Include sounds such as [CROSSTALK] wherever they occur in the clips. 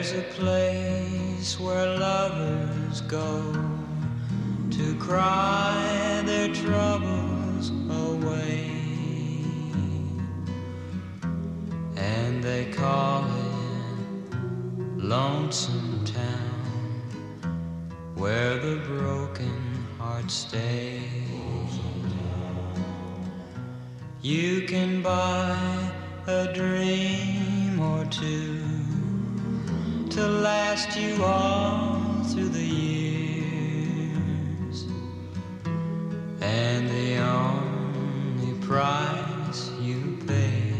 There's a place where lovers go to cry their troubles away. And they call it Lonesome Town, where the broken heart stays. You can buy a dream or two to last you all through the years. And the only price you pay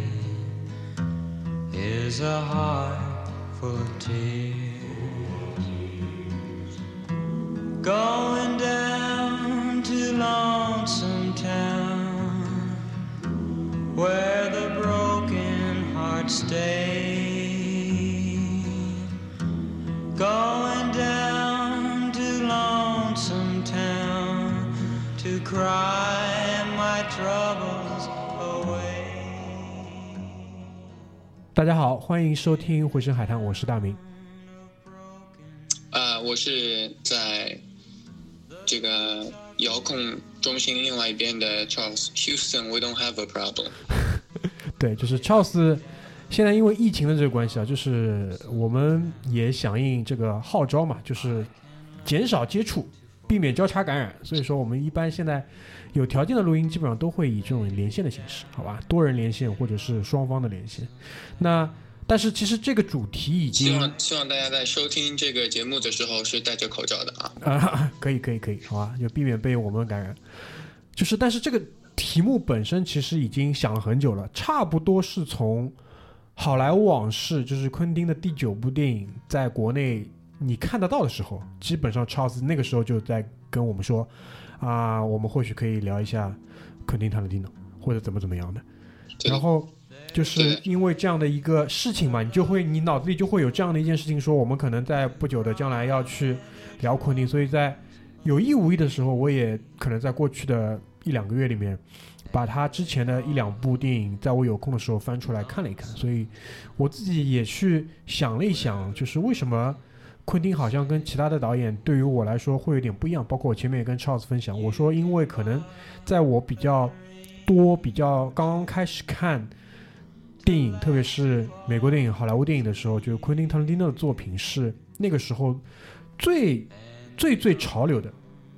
is a heart full of tears. 大家好，欢迎收听《回声海滩》，我是大明。呃，我是在这个遥控中心另外一边的 Charles Houston。We don't have a problem。[LAUGHS] 对，就是 Charles，现在因为疫情的这个关系啊，就是我们也响应这个号召嘛，就是减少接触，避免交叉感染。所以说，我们一般现在有条件的录音，基本上都会以这种连线的形式，好吧，多人连线或者是双方的连线。那但是其实这个主题已经希望希望大家在收听这个节目的时候是戴着口罩的啊。啊，[LAUGHS] 可以可以可以，好吧，就避免被我们感染。就是，但是这个题目本身其实已经想了很久了，差不多是从《好莱坞往事》就是昆汀的第九部电影在国内你看得到的时候，基本上 Charles 那个时候就在跟我们说啊，我们或许可以聊一下昆汀塔伦蒂诺或者怎么怎么样的。然后就是因为这样的一个事情嘛，你就会你脑子里就会有这样的一件事情，说我们可能在不久的将来要去聊昆汀，所以在有意无意的时候，我也可能在过去的一两个月里面，把他之前的一两部电影，在我有空的时候翻出来看了一看，所以我自己也去想了一想，就是为什么。昆汀好像跟其他的导演对于我来说会有点不一样，包括我前面也跟 Charles 分享，我说因为可能在我比较多、比较刚刚开始看电影，特别是美国电影、好莱坞电影的时候，就是昆汀·塔伦蒂诺的作品是那个时候最最最潮流的。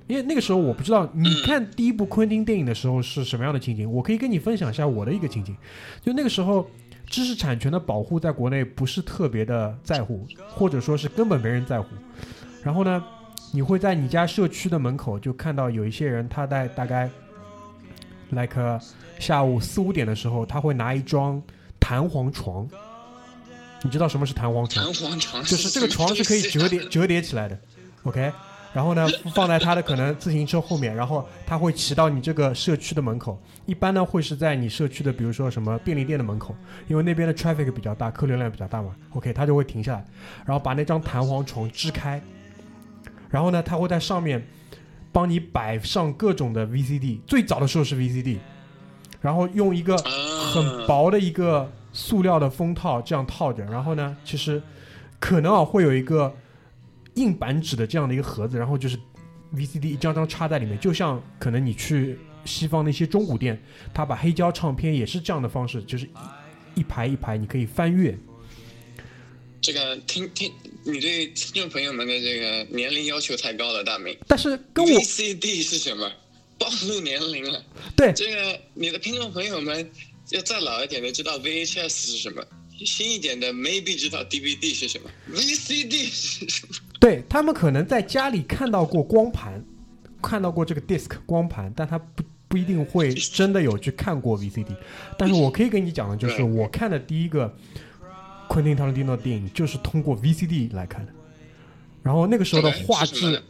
因为那个时候我不知道你看第一部昆汀电影的时候是什么样的情景，我可以跟你分享一下我的一个情景。就那个时候，知识产权的保护在国内不是特别的在乎，或者说是根本没人在乎。然后呢，你会在你家社区的门口就看到有一些人，他在大概，like 下午四五点的时候，他会拿一张弹簧床。你知道什么是弹簧床？弹簧床就是这个床是可以折叠折叠起来的，OK。然后呢，放在他的可能自行车后面，然后他会骑到你这个社区的门口。一般呢会是在你社区的，比如说什么便利店的门口，因为那边的 traffic 比较大，客流量比较大嘛。OK，他就会停下来，然后把那张弹簧床支开，然后呢，他会在上面帮你摆上各种的 VCD。最早的时候是 VCD，然后用一个很薄的一个塑料的封套这样套着，然后呢，其实可能啊会有一个硬板纸的这样的一个盒子，然后就是 VCD 一张张插在里面，就像可能你去西方的一些中古店，他把黑胶唱片也是这样的方式，就是一一排一排，你可以翻阅。这个听听，你对听众朋友们的这个年龄要求太高了，大明。但是跟我 VCD 是什么？暴露年龄了。对这个你的听众朋友们要再老一点的知道 VHS 是什么，新一点的 maybe 知道 DVD 是什么，VCD 是什么？对他们可能在家里看到过光盘，看到过这个 disc 光盘，但他不不一定会真的有去看过 VCD。但是我可以跟你讲的就是，我看的第一个昆汀·塔伦蒂诺电影就是通过 VCD 来看的。然后那个时候的画质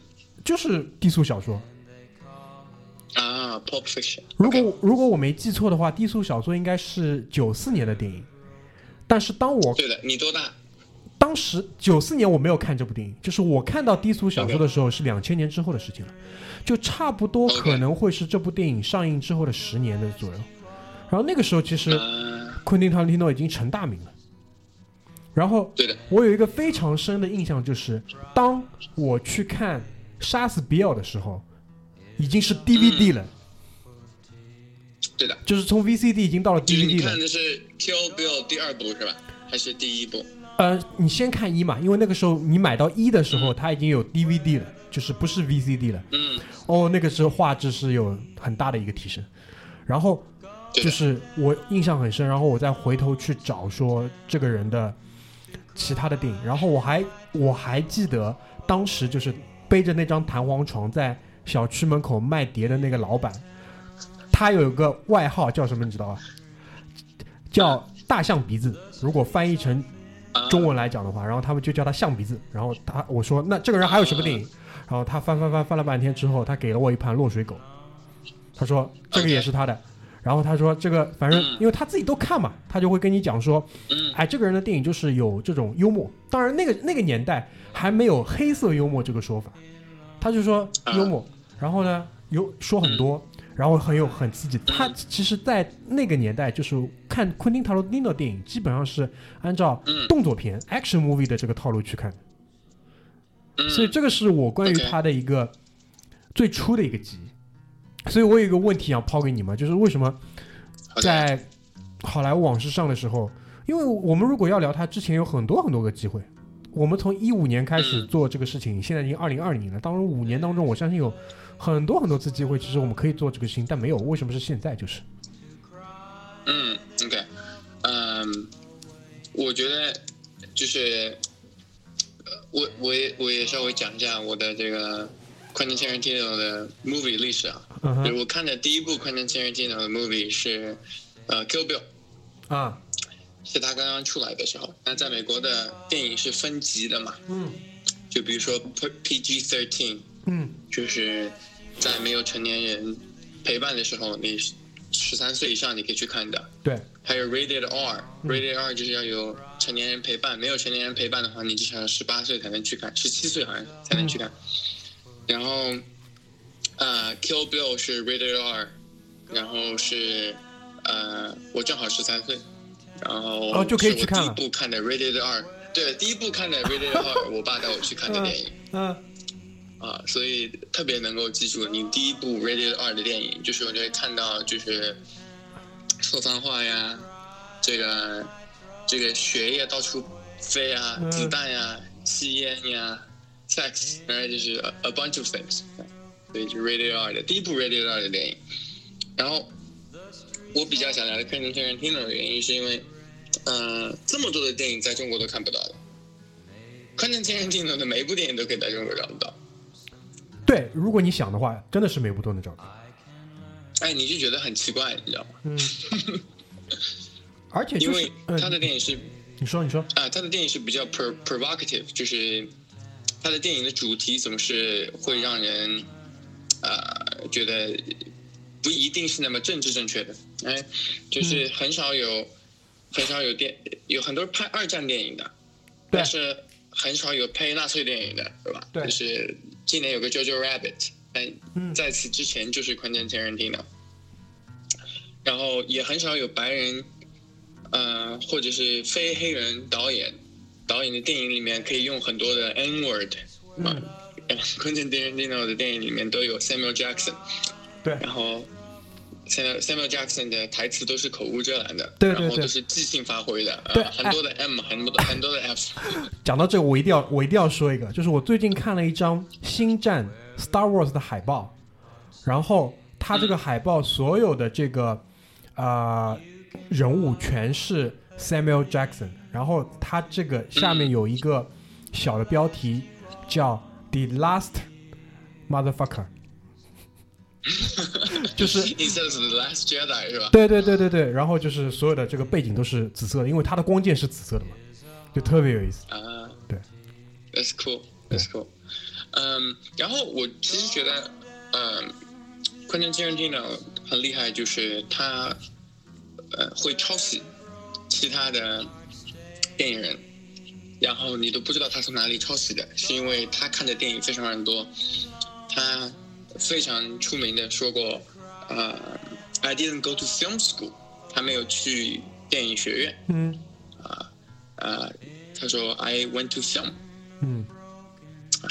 就是低俗小说。啊，Pulp Fiction。如果如果我没记错的话，低俗小说应该是九四年的电影。但是当我对的，你多大？当时九四年我没有看这部电影，就是我看到低俗小说的时候是两千年之后的事情了，就差不多可能会是这部电影上映之后的十年的左右。然后那个时候其实呃，昆汀·塔伦蒂诺已经成大名了，然后对的，我有一个非常深的印象，就是当我去看《杀死比尔》的时候，已经是 DVD 了，对的。就是从 VCD 已经到了 DVD 了看。的是《Kill Bill》第二部是吧？还是第一部？呃，你先看一嘛，因为那个时候你买到一的时候，它已经有 DVD 了，就是不是 VCD 了。嗯，哦，那个时候画质是有很大的一个提升。然后就是我印象很深，然后我再回头去找说这个人的其他的电影，然后我还我还记得当时就是背着那张弹簧床在小区门口卖碟的那个老板，他有一个外号叫什么，你知道吧？叫大象鼻子。如果翻译成啊中文来讲的话，然后他们就叫他象鼻子。然后他我说那这个人还有什么电影？然后他翻翻翻翻了半天之后，他给了我一盘落水狗。他说这个也是他的。然后他说这个反正嗯因为他自己都看嘛，他就会跟你讲说，嗯哎，这个人的电影就是有这种幽默。当然那个那个年代还没有黑色幽默这个说法，他就说幽默，然后呢有说很多，然后很有很刺激。他其实，在那个年代，就是看昆汀塔罗蒂诺电影，基本上是按照嗯动作片、action movie 的这个套路去看的。嗯所以这个是我关于他的一个最初的一个记忆。所以我有一个问题想抛给你们，就是为什么在好莱坞往事上的时候，因为我们如果要聊他之前有很多很多个机会，我们从一五年开始嗯做这个事情，现在已经二零二零年了。当然五年当中，我相信有很多很多次机会，其实我们可以做这个事情，但没有。为什么是现在？就是嗯，OK，嗯，我觉得就是，呃我我也我也稍微讲一下我的这个 Quentin Tarantino 的 movie 历史啊。我看的第一部 Quentin Tarantino 的 movie 是呃 Kill Bill，啊，是他刚刚出来的时候。那在美国的电影是分级的嘛，嗯就比如说 PG thirteen，嗯就是在没有成年人陪伴的时候，你十三岁以上你可以去看的。对，还有 Rated R，Rated R 就是要有成年人陪伴，没有成年人陪伴的话，你至少要十八岁才能去看，十七岁好像才能去看。然后，呃，Kill Bill 是 Rated R，然后是呃，我正好十三岁，然后哦就可以去看第一部看的 Rated R，对，第一部看的 Rated R，我爸带我去看的电影。嗯啊，所以特别能够记住你第一部 Rated R 的电影，就是我就会看到就是说脏话呀，这个这个血液到处飞啊，嗯子弹呀，吸烟呀，sex，然后就是 a, bunch of things，所以就是 Rated R 的第一部 Rated R 的电影。然后我比较想聊的 Quentin Tarantino 的原因是因为，呃，这么多的电影在中国都看不到的。Quentin Tarantino 的每一部电影都可以在中国找不到。对，如果你想的话，真的是每部都能找到。哎，你就觉得很奇怪，你知道吗？嗯，[LAUGHS] 而且就是因为嗯，他的电影是你说你说，啊，他的电影是比较 pro provocative，就是他的电影的主题总是会让人呃觉得不一定是那么政治正确的，哎，就是很少有很少有电有很多拍二战电影的，但是很少有拍纳粹电影的，对吧？对就是今年有个 Jojo Rabbit，但嗯在此之前就是 Quentin Tarantino，然后也很少有白人，呃，或者是非黑人导演导演的电影里面可以用很多的 N word 啊嗯，Quentin Tarantino 的电影里面都有 Samuel Jackson，对然后 Samuel Samuel Jackson 的台词都是口无遮拦的，对对对然后都是即兴发挥的，对呃，很多的 M，很多的很多的 F，[LAUGHS] 讲到这个，我一定要我一定要说一个，就是我最近看了一张《星战》Star Wars 的海报，然后它这个海报所有的这个呃人物全是 Samuel Jackson，然后它这个下面有一个小的标题叫 The Last Motherfucker，就是你这是 The Last Jedi 是吧？对对对对对，然后就是所有的这个背景都是紫色的，因为它的光剑是紫色的嘛，就特别有意思。啊，对，That's cool，That's cool。嗯，然后我其实觉得，嗯，Quentin Tarantino 很厉害，就是他呃会抄袭其他的电影人，然后你都不知道他从哪里抄袭的，是因为他看的电影非常非常多。他非常出名的说过，呃，I didn't go to film school，他没有去电影学院。嗯啊，他说 I went to film，嗯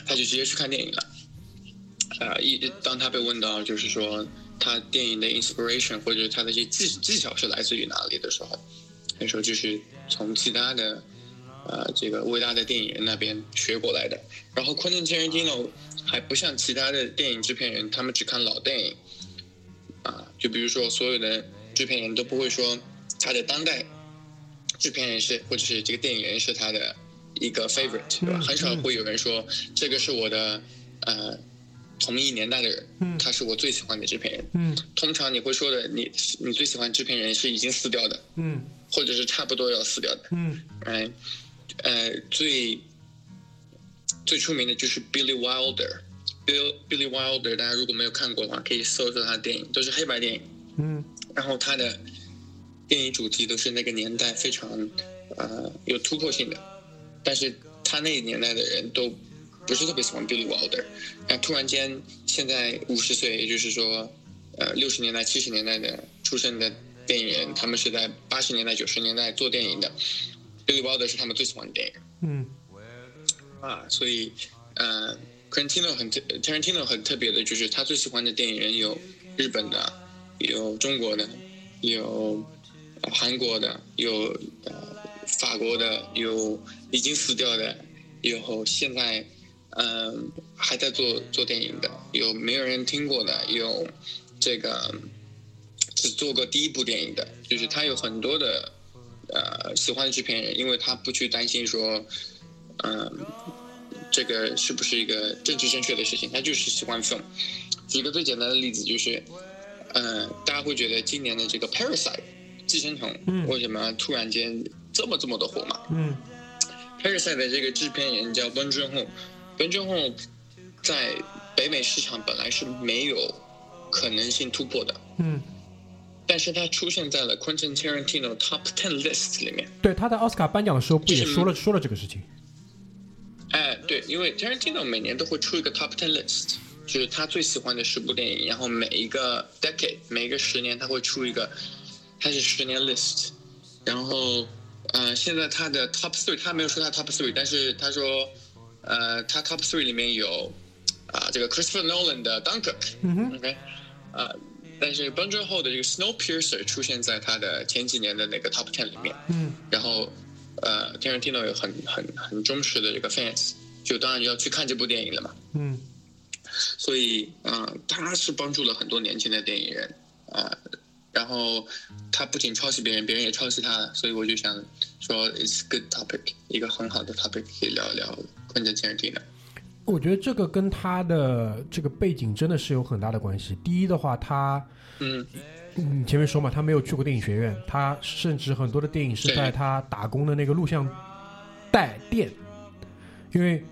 他就直接去看电影了。呃，一当他被问到就是说他电影的 inspiration 或者他的一些技技巧是来自于哪里的时候，他说就是从其他的呃这个伟大的电影人那边学过来的。然后 Quentin Tarantino 还不像其他的电影制片人，他们只看老电影啊，就比如说所有的制片人都不会说他的当代制片人是或者是这个电影人是他的一个 favorite，对吧？嗯很少会有人说这个是我的呃同一年代的人，嗯他是我最喜欢的制片人。嗯通常你会说的，你你最喜欢制片人是已经死掉的，嗯或者是差不多要死掉的。嗯哎，呃，最最出名的就是 Billy Wilder。Bill Billy Wilder，大家如果没有看过的话，可以搜搜他的电影，都是黑白电影。嗯然后他的电影主题都是那个年代非常呃有突破性的，但是他那个年代的人都不是特别喜欢 Billy Wilder，那突然间现在五十岁，也就是说呃六十年代七十年代的出生的电影人，他们是在八十年代九十年代做电影的，Billy Wilder 是他们最喜欢的电影。嗯啊，所以呃，Tarantino 很特，Tarantino 很特别的就是他最喜欢的电影人有日本的，有中国的，有、韩国的，有呃法国的，有已经死掉的，有现在嗯、还在做做电影的，有没有人听过的，有这个只做过第一部电影的，就是他有很多的呃喜欢的制片人，因为他不去担心说。嗯，这个是不是一个政治正确的事情？他就是喜欢 film。举个最简单的例子，就是，呃，大家会觉得今年的这个《Parasite》寄生虫嗯为什么突然间这么这么的火嘛？嗯《Parasite》的这个制片人叫 Ben Joon-ho，Ben Joon-ho 在北美市场本来是没有可能性突破的，嗯，但是他出现在了 Quentin Tarantino Top Ten List 里面。对，他在奥斯卡颁奖的时候不也就是说了说了这个事情？哎，对，因为 Tarantino 每年都会出一个 Top Ten List，就是他最喜欢的十部电影，然后每一个 decade 每一个十年他会出一个，他是十年 list，然后呃，现在他的 Top Three 他没有说他 Top Three，但是他说呃，他 Top Three 里面有啊、这个 Christopher Nolan 的 Dunkirk。嗯，OK，呃、但是 b u n g e 后的这个 Snowpiercer 出现在他的前几年的那个 Top Ten 里面。嗯然后呃，Tarantino 有很很很忠实的这个 fans，就当然要去看这部电影了嘛。嗯所以嗯、呃他是帮助了很多年轻的电影人啊、呃然后他不仅抄袭别人，别人也抄袭他，所以我就想说，it's good topic，一个很好的 topic 可以聊一聊 Quentin Tarantino。我觉得这个跟他的这个背景真的是有很大的关系。第一的话，他嗯，你前面说嘛，他没有去过电影学院，他甚至很多的电影是在他打工的那个录像带店，因为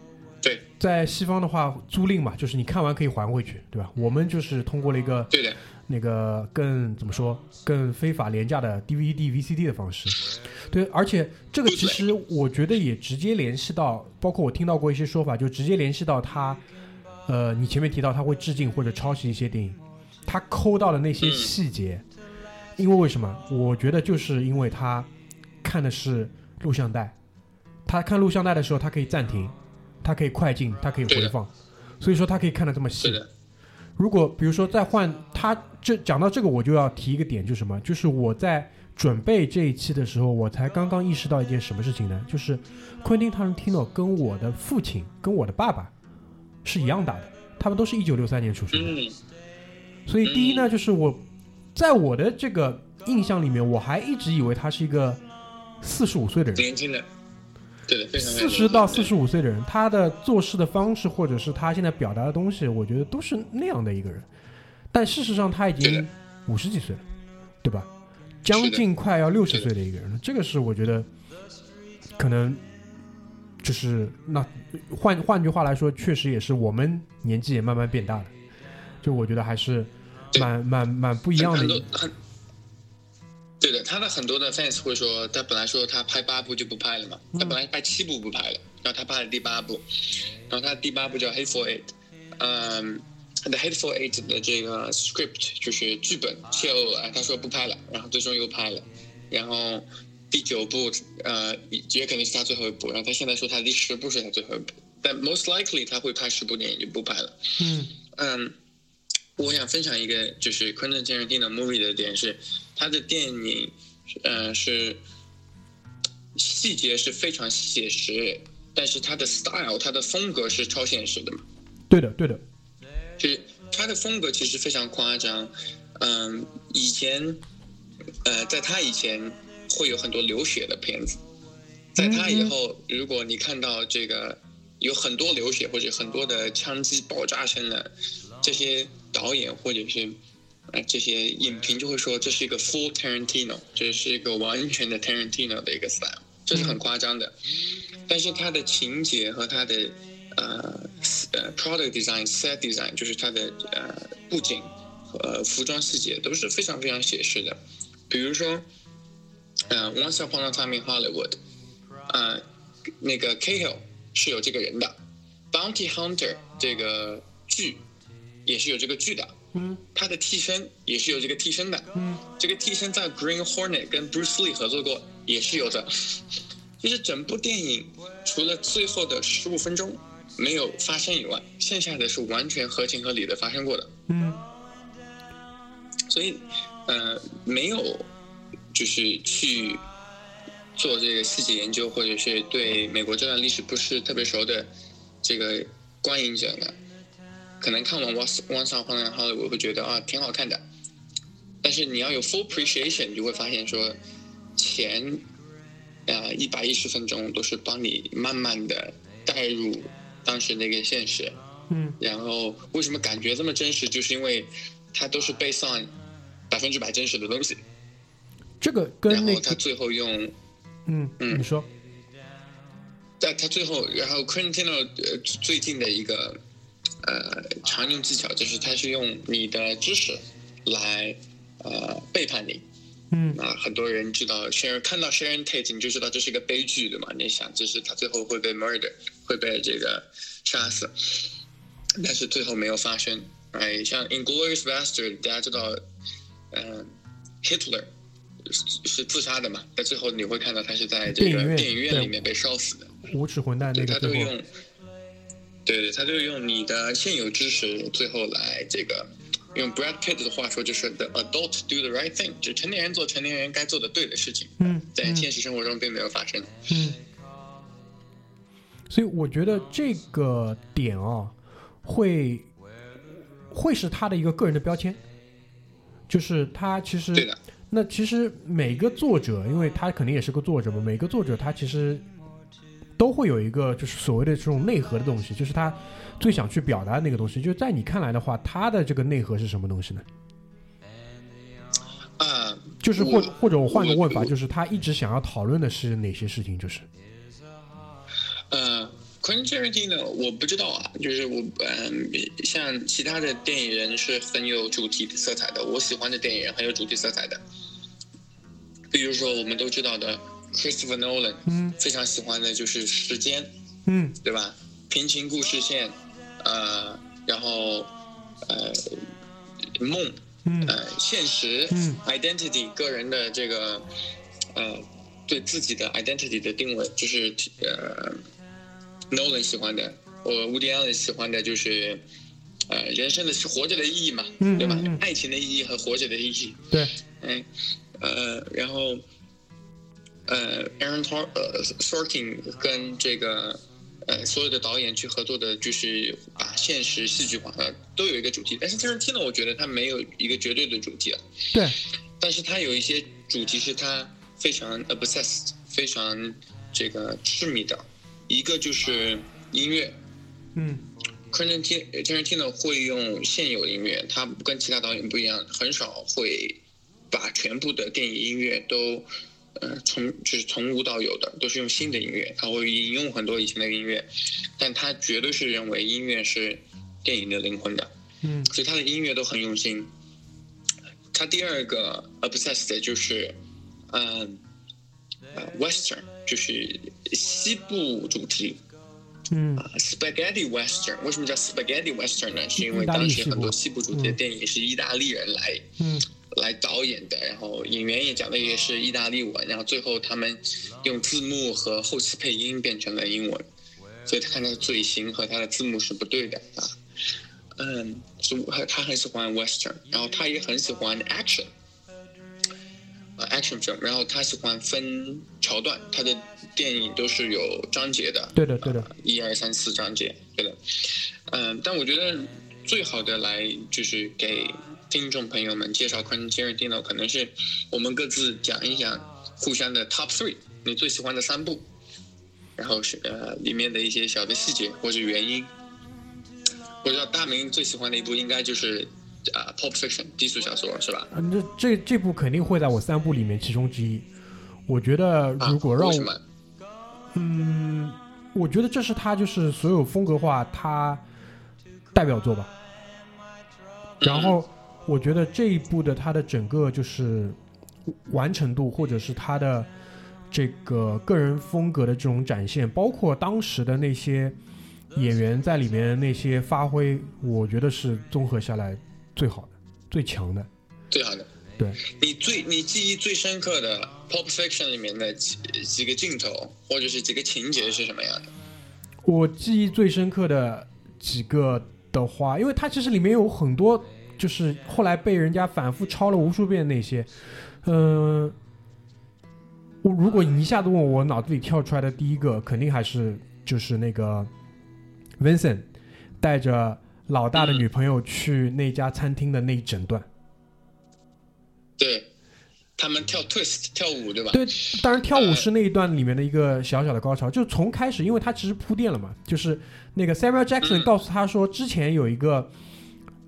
对。在西方的话，租赁嘛，就是你看完可以还回去，对吧？我们就是通过了一个对的，那个更怎么说更非法廉价的 DVD、VCD 的方式。对，而且这个其实我觉得也直接联系到，包括我听到过一些说法，就直接联系到他，呃，你前面提到他会致敬或者抄袭一些电影，他抠到了那些嗯细节，因为为什么？我觉得就是因为他看的是录像带，他看录像带的时候，他可以暂停，他可以快进，他可以回放，所以说他可以看得这么细如果比如说再换他这讲到这个，我就要提一个点，就是什么？就是我在准备这一期的时候，我才刚刚意识到一件什么事情呢？就是昆汀·塔伦蒂诺跟我的父亲跟我的爸爸是一样大的，他们都是一九六三年出生的。嗯，所以第一呢，就是我在我的这个印象里面，我还一直以为他是一个四十五岁的人。年轻的，对四十到四十，五岁的人，他的做事的方式，或者是他现在表达的东西，我觉得都是那样的一个人。但事实上，他已经五十几岁了，对吧？将近快要六十岁的一个人了，这个是我觉得可能就是那换换句话来说，确实也是我们年纪也慢慢变大了。就我觉得还是对蛮蛮蛮不一样的。很多很。对的，他的很多的 fans 会说，他本来说他拍八部就不拍了嘛，他本来拍七部不拍了，然后他拍了第八部，然后他第八部叫《Hateful Eight》，嗯，他的《Hateful Eight》的这个 script 就是剧本泄露了，他说不拍了，然后最终又拍了，然后第九部，呃，也肯定是他最后一部。然后他现在说他第十部是他最后一部，但 most likely 他会拍十部电影就不拍了。嗯嗯，我想分享一个就是 Quentin Tarantino movie 的点是，他的电影，呃，是细节是非常写实，但是他的 style，他的风格是超现实的嘛。对的对的，就是他的风格其实非常夸张，嗯，以前，呃，在他以前会有很多流血的片子，在他以后，如果你看到这个有很多流血或者很多的枪击爆炸声的这些导演或者是呃这些影评就会说这是一个 full Tarantino，这是一个完全的 Tarantino 的一个 style，这是很夸张的，但是他的情节和他的呃呃 product design、set design，就是它的呃布景和服装细节都是非常非常写实的。比如说，呃，Once Upon a Time in Hollywood，呃，那个 Cahill 是有这个人的，Bounty Hunter 这个剧也是有这个剧的，嗯。他的替身也是有这个替身的，嗯。这个替身在 Green Hornet 跟 Bruce Lee 合作过，也是有的。就是整部电影除了最后的十五分钟没有发生以外，剩下的是完全合情合理的发生过的。嗯。所以，呃，没有就是去做这个细节研究，或者是对美国这段历史不是特别熟的这个观影者呢，可能看完《Once Once Upon a Hollywood》会觉得啊挺好看的，但是你要有 full appreciation，你就会发现说前呃一百一十分钟都是帮你慢慢的带入当时那个现实，嗯。然后为什么感觉这么真实，就是因为它都是 based on 百分之百真实的东西，这个跟那然后他最后用，嗯嗯。你说。在他最后，然后 Quentin 呃最近的一个呃常用技巧就是他是用你的知识来呃背叛你嗯啊，很多人知道 Sharon 看到 Sharon Tate 你就知道这是一个悲剧对吗？你想就是他最后会被 murder 会被这个杀死，但是最后没有发生。哎，像 Inglorious Bastard 大家知道，嗯、Hitler 是是自杀的嘛？但最后你会看到他是在这个电影院里面被烧死的。无耻混蛋那对，个他都用，对对，他就用你的现有知识，最后来这个，用 Brad Pitt 的话说，就是 the adult do the right thing，就成年人做成年人该做的对的事情，嗯在嗯现实生活中并没有发生。嗯，所以我觉得这个点哦，会会是他的一个个人的标签，就是他其实对的，那其实每个作者，因为他肯定也是个作者嘛，每个作者他其实都会有一个就是所谓的这种内核的东西，就是他最想去表达的那个东西。就在你看来的话，他的这个内核是什么东西呢？啊，就是或或者我换个问法，就是他一直想要讨论的是哪些事情？就是呃，Quentin Tarantino 我不知道啊，就是我嗯、像其他的电影人是很有主题色彩的，我喜欢的电影人很有主题色彩的，比如说我们都知道的 Christopher Nolan，嗯。非常喜欢的就是时间，嗯。对吧？平行故事线，呃，然后呃，梦，嗯。呃，现实、嗯。identity，个人的这个呃，对自己的 identity 的定位，就是呃，Nolan 喜欢的，我 Woody Allen 喜欢的就是呃，人生的是活着的意义嘛，嗯对吧？嗯嗯。爱情的意义和活着的意义，对，哎，呃，然后呃，Aaron Tor 呃 Sorkin 跟这个呃所有的导演去合作的，就是把现实戏剧化呃，都有一个主题。但是 Tarantino 我觉得他没有一个绝对的主题啊，对，但是他有一些主题是他非常 obsessed、非常这个痴迷的，一个就是音乐。嗯 Quentin Tar- Tarantino 会用现有音乐，他跟其他导演不一样，很少会把全部的电影音乐都，呃，从就是从无到有的，都是用新的音乐。他会引用很多以前的音乐，但他绝对是认为音乐是电影的灵魂的，嗯所以他的音乐都很用心。他第二个 obsessed 的就是，嗯、呃，western 就是西部主题。嗯 Spaghetti Western 为什么叫 Spaghetti Western 呢？是因为当时很多西部主题的嗯电影是意大利人来嗯来导演的，然后演员也讲的也是意大利文，然后最后他们用字幕和后期配音变成了英文，所以他看他的嘴型和他的字幕是不对的啊。嗯，是他很喜欢 western，然后他也很喜欢 action，呃 action film，然后他喜欢分桥段，他的电影都是有章节的，对的对的，一二三四章节，对的。嗯，但我觉得最好的来就是给听众朋友们介绍 Quentin Tarantino，可能是我们各自讲一讲互相的 top three，你最喜欢的三部，然后是呃里面的一些小的细节或者原因。我知道大明最喜欢的一部应该就是啊《Pulp Fiction》低俗小说是吧？嗯，这这这部肯定会在我三部里面其中之一。我觉得如果让？嗯，我觉得这是他就是所有风格化他代表作吧。然后我觉得这一部的它的整个就是完成度，或者是它的这个个人风格的这种展现，包括当时的那些演员在里面那些发挥，我觉得是综合下来最好的、最强的。最好的。对，你最你记忆最深刻的《Pulp Fiction》里面的几几个镜头或者是几个情节是什么样的？我记忆最深刻的几个的话，因为它其实里面有很多，就是后来被人家反复抄了无数遍那些，嗯、我如果你一下子问我，脑子里跳出来的第一个，肯定还是就是那个 Vincent 带着老大的女朋友去那家餐厅的那一整段。对，他们跳 twist 跳舞对吧？对，当然跳舞是那一段里面的一个小小的高潮，就从开始，因为他其实铺垫了嘛，就是那个 Samuel Jackson 嗯告诉他说，之前有一个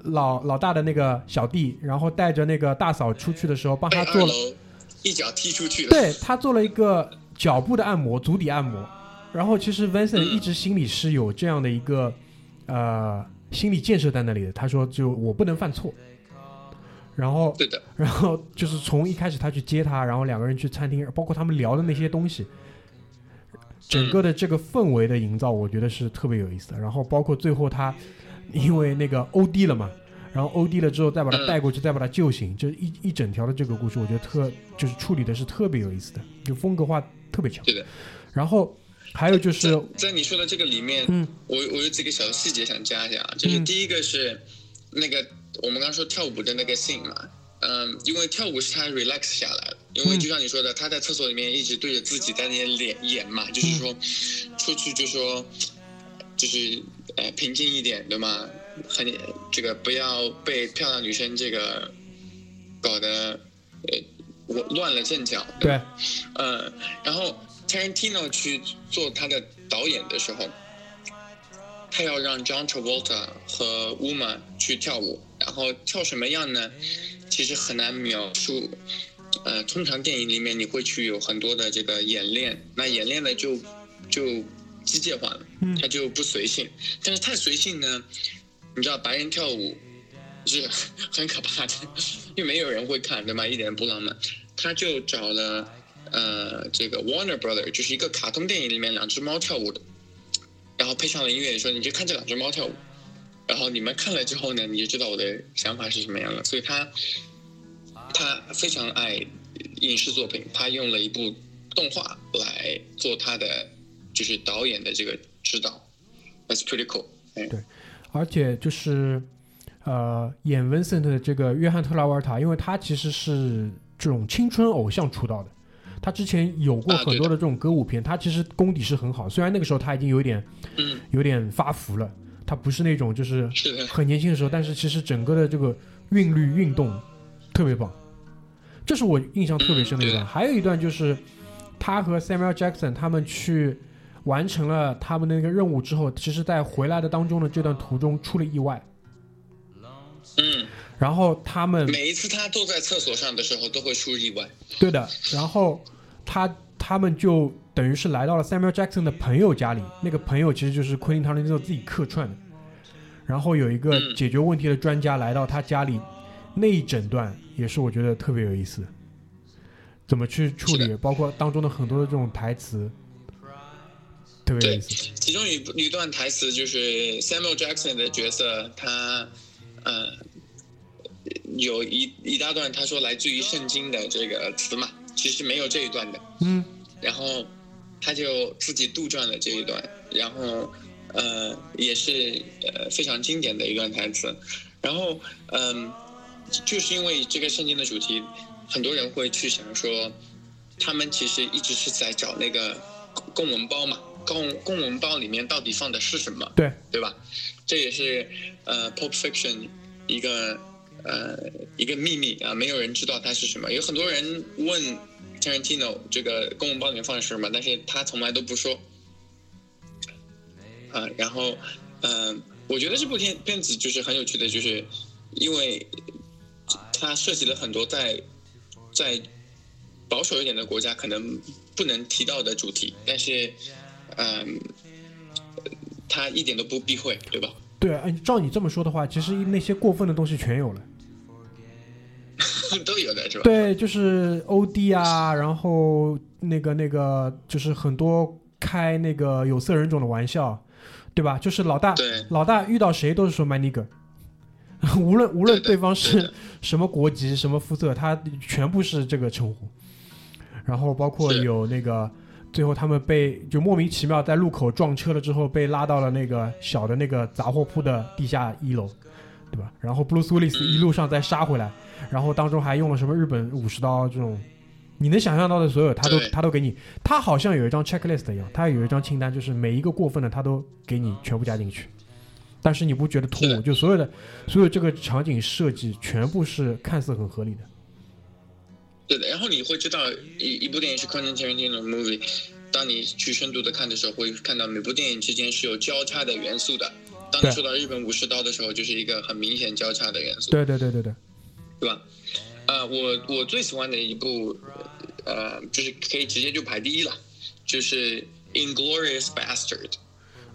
老老大的那个小弟，然后带着那个大嫂出去的时候，帮他做了，一脚踢出去了。对他做了一个脚部的按摩，足底按摩。然后其实 Vincent 嗯一直心里是有这样的一个呃心理建设在那里的，他说就我不能犯错。然后对的，然后就是从一开始他去接他，然后两个人去餐厅，包括他们聊的那些东西，整个的这个氛围的营造，我觉得是特别有意思的。然后包括最后他因为那个 OD 了嘛，然后 OD 了之后再把他嗯。带过去，再把他救醒，就一一整条的这个故事，我觉得特就是处理的是特别有意思的，就风格化特别强。对的。然后还有就是在在你说的这个里面，嗯。我我有几个小细节想加一下啊，就是嗯第一个是那个我们刚刚说跳舞的那个 scene 嘛，嗯，因为跳舞是他 relax 下来了，因为嗯。就像你说的，他在厕所里面一直对着自己在那里演演嘛，就是说出去就说就是呃平静一点，对吗？很这个不要被漂亮女生这个搞得呃我乱了阵脚，对吧嗯，然后 Tarantino 去做他的导演的时候，他要让 John Travolta 和 Uma 去跳舞，然后跳什么样呢？其实很难描述。呃，通常电影里面你会去有很多的这个演练，那演练的就就机械化了，嗯它就不随性。但是太随性呢，你知道白人跳舞是 [LAUGHS] 很可怕的，[LAUGHS] 因为没有人会看，对吗？一点都不浪漫。他就找了呃这个 Warner Brother，就是一个卡通电影里面两只猫跳舞的，然后配上了音乐，说你就看这两只猫跳舞，然后你们看了之后呢，你就知道我的想法是什么样了。所以他他非常爱影视作品，他用了一部动画来做他的就是导演的这个指导，That's pretty cool。对，而且就是呃，演 Vincent 的这个约翰特拉瓦尔塔，因为他其实是这种青春偶像出道的，他之前有过很多的这种歌舞片，他其实功底是很好，虽然那个时候他已经有点嗯，有点发福了，他不是那种就是很年轻的时候，但是其实整个的这个韵律运动特别棒，这是我印象特别深的一段。嗯还有一段就是他和 Samuel Jackson 他们去完成了他们的那个任务之后，其实在回来的当中的这段途中出了意外，嗯，然后他们每一次他坐在厕所上的时候都会出意外。对的，然后他他们就等于是来到了 Samuel Jackson 的朋友家里，那个朋友其实就是昆汀·塔伦蒂诺自己客串的。然后有一个嗯解决问题的专家来到他家里，那一整段也是我觉得特别有意思，怎么去处理，包括当中的很多的这种台词，特别有意思。其中有一一段台词就是 Samuel Jackson 的角色，他呃有一一大段他说来自于圣经的这个词嘛，其实没有这一段的。嗯然后他就自己杜撰了这一段，然后呃也是呃非常经典的一段台词，然后嗯、就是因为这个圣经的主题，很多人会去想说，他们其实一直是在找那个公文包嘛，公公文包里面到底放的是什么，对，对吧？这也是呃 Pulp Fiction 一个呃一个秘密啊，没有人知道它是什么。有很多人问 Tarantino 这个公文包里面放的是什么，但是他从来都不说。啊，然后嗯、呃我觉得这部片片子就是很有趣的，就是因为它涉及了很多在在保守一点的国家可能不能提到的主题，但是嗯。他一点都不避讳，对吧？对，啊照你这么说的话，其实那些过分的东西全有了。[LAUGHS] 都有的是吧？对，就是欧弟啊，然后那个那个，就是很多开那个有色人种的玩笑，对吧？就是老大老大遇到谁都是说 my nigger，[LAUGHS] 无论无论对方是什么国籍、什么肤色，他全部是这个称呼。然后包括有那个最后他们被就莫名其妙在路口撞车了之后，被拉到了那个小的那个杂货铺的地下一楼，对吧？然后布鲁斯威利斯嗯一路上再杀回来，然后当中还用了什么日本武士刀这种，你能想象到的所有，他都他都给你，他好像有一张 checklist 一样，他有一张清单，就是每一个过分的他都给你全部加进去。但是你不觉得突兀？就所有的所有这个场景设计全部是看似很合理的。对的。然后你会知道一一部电影是 Quentin Tarantino movie，当你去深度的看的时候，会看到每部电影之间是有交叉的元素的。当你说到日本武士刀的时候，就是一个很明显交叉的元素，对对对对对，对吧？呃，我我最喜欢的一部，呃，就是可以直接就排第一了，就是《Inglorious Bastard》。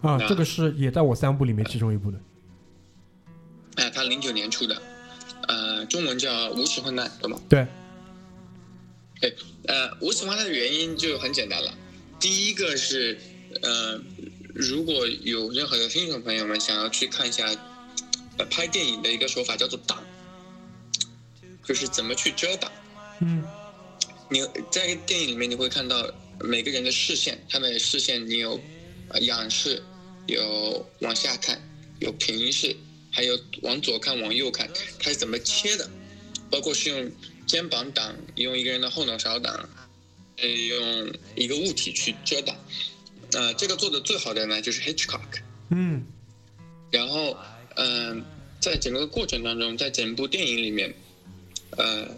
啊，这个是也在我三部里面其中一部的。哎、他零九年出的，呃，中文叫《无耻混蛋》，对吗？对，对，呃，我喜欢它的原因就很简单了。第一个是，呃，如果有任何的听众朋友们想要去看一下，呃，拍电影的一个手法叫做挡，就是怎么去遮挡。嗯你在电影里面你会看到每个人的视线，他们的视线你有呃仰视，有往下看，有平视，还有往左看往右看，它是怎么切的？包括是用肩膀挡，用一个人的后脑勺挡，呃，用一个物体去遮挡。呃，这个做的最好的呢就是 Hitchcock。嗯然后，嗯、在整个过程当中，在整部电影里面，呃，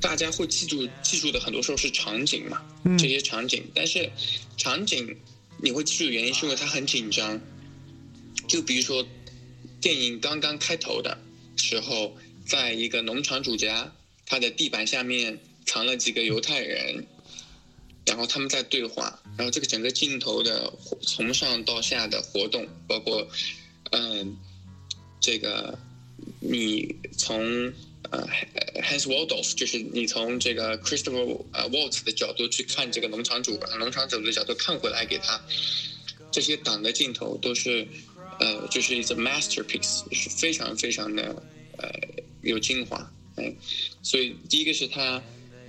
大家会记住记住的很多时候是场景嘛，嗯这些场景，但是场景你会记住的原因是因为它很紧张。就比如说，电影刚刚开头的时候，在一个农场主家，他的地板下面藏了几个犹太人，然后他们在对话，然后这个整个镜头的从上到下的活动，包括嗯，这个你从呃 Hans Waldorf，就是你从这个 Christopher 呃 Waltz 的角度去看这个农场主，农场主的角度看回来给他，这些挡的镜头都是呃就是一个 masterpiece，是非常非常的呃有精华，哎，所以第一个是他